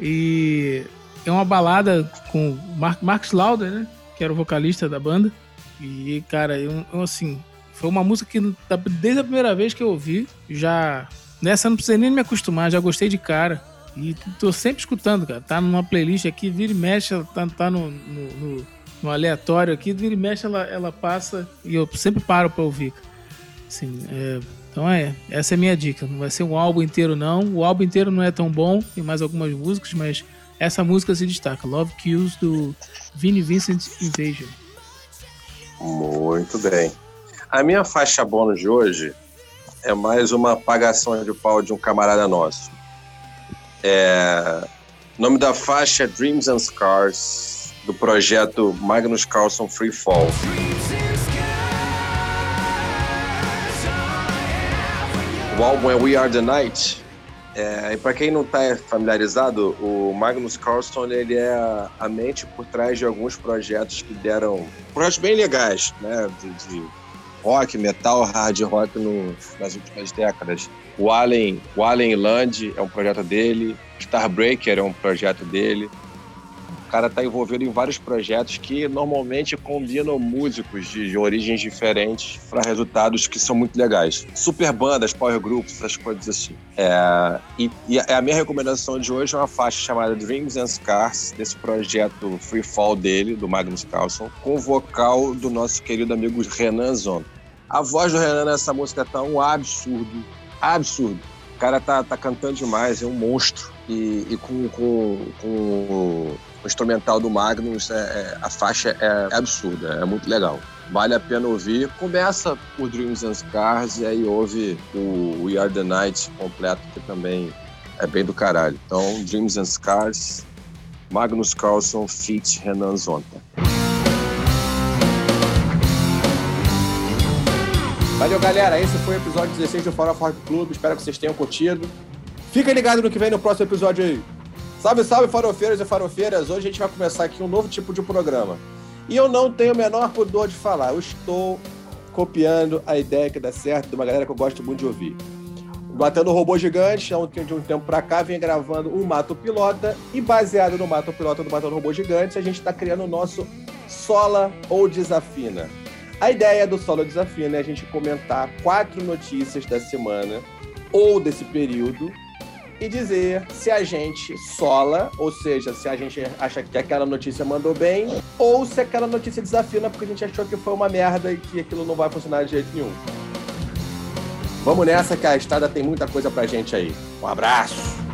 E é uma balada com Mark, Marcos Lauder, né? Que era o vocalista da banda. E, cara, eu, eu, assim, foi uma música que desde a primeira vez que eu ouvi, já. Nessa não precisei nem me acostumar, já gostei de cara. E tô sempre escutando, cara. Tá numa playlist aqui, vira e mexe, tá, tá no, no, no, no aleatório aqui, vira e mexe, ela, ela passa e eu sempre paro pra ouvir. Assim, é, então é, essa é a minha dica. Não vai ser um álbum inteiro, não. O álbum inteiro não é tão bom, tem mais algumas músicas, mas essa música se destaca. Love Kills do Vinnie Vincent Invasion. Muito bem. A minha faixa bônus de hoje é mais uma apagação de pau de um camarada nosso. É... O nome da faixa é Dreams and Scars, do projeto Magnus Carlson Free Fall. O álbum é We Are the Night. É, e para quem não está familiarizado, o Magnus Carlson ele é a, mente por trás de alguns projetos que deram projetos bem legais, né, de, de rock, metal, hard rock no, nas últimas décadas. O Allen, o Allen Land é um projeto dele, Starbreaker é um projeto dele. O cara está envolvido em vários projetos que normalmente combinam músicos de, de origens diferentes para resultados que são muito legais. Super bandas, power groups, essas coisas assim. É, e, e, a minha recomendação de hoje é uma faixa chamada Dreams and Scars, desse projeto Free Fall dele, do Magnus Carlson, com vocal do nosso querido amigo Renan Zon. A voz do Renan nessa música tá um absurdo, absurdo. O cara tá, tá cantando demais, é um monstro. E, e com, com, com o instrumental do Magnus, é, é, a faixa é absurda, é muito legal. Vale a pena ouvir. Começa por Dreams and Scars e aí ouve o We Are the Night completo, que também é bem do caralho. Então, Dreams and Scars, Magnus Carlson, Fit Renan Zonta. Valeu, galera. Esse foi o episódio 16 do Fora Rock Club. Espero que vocês tenham curtido. Fica ligado no que vem no próximo episódio aí. Salve, salve, farofeiros e farofeiras! Hoje a gente vai começar aqui um novo tipo de programa. E eu não tenho o menor pudor de falar, eu estou copiando a ideia que dá certo de uma galera que eu gosto muito de ouvir. Matando Robô Gigante, de um tempo pra cá, vem gravando o Mato Pilota, e baseado no Mato Pilota do Matando Robô Gigante, a gente está criando o nosso Sola ou Desafina. A ideia do Sola ou Desafina é a gente comentar quatro notícias da semana ou desse período e dizer se a gente sola, ou seja, se a gente acha que aquela notícia mandou bem, ou se aquela notícia desafina porque a gente achou que foi uma merda e que aquilo não vai funcionar de jeito nenhum. Vamos nessa que a estrada tem muita coisa pra gente aí. Um abraço!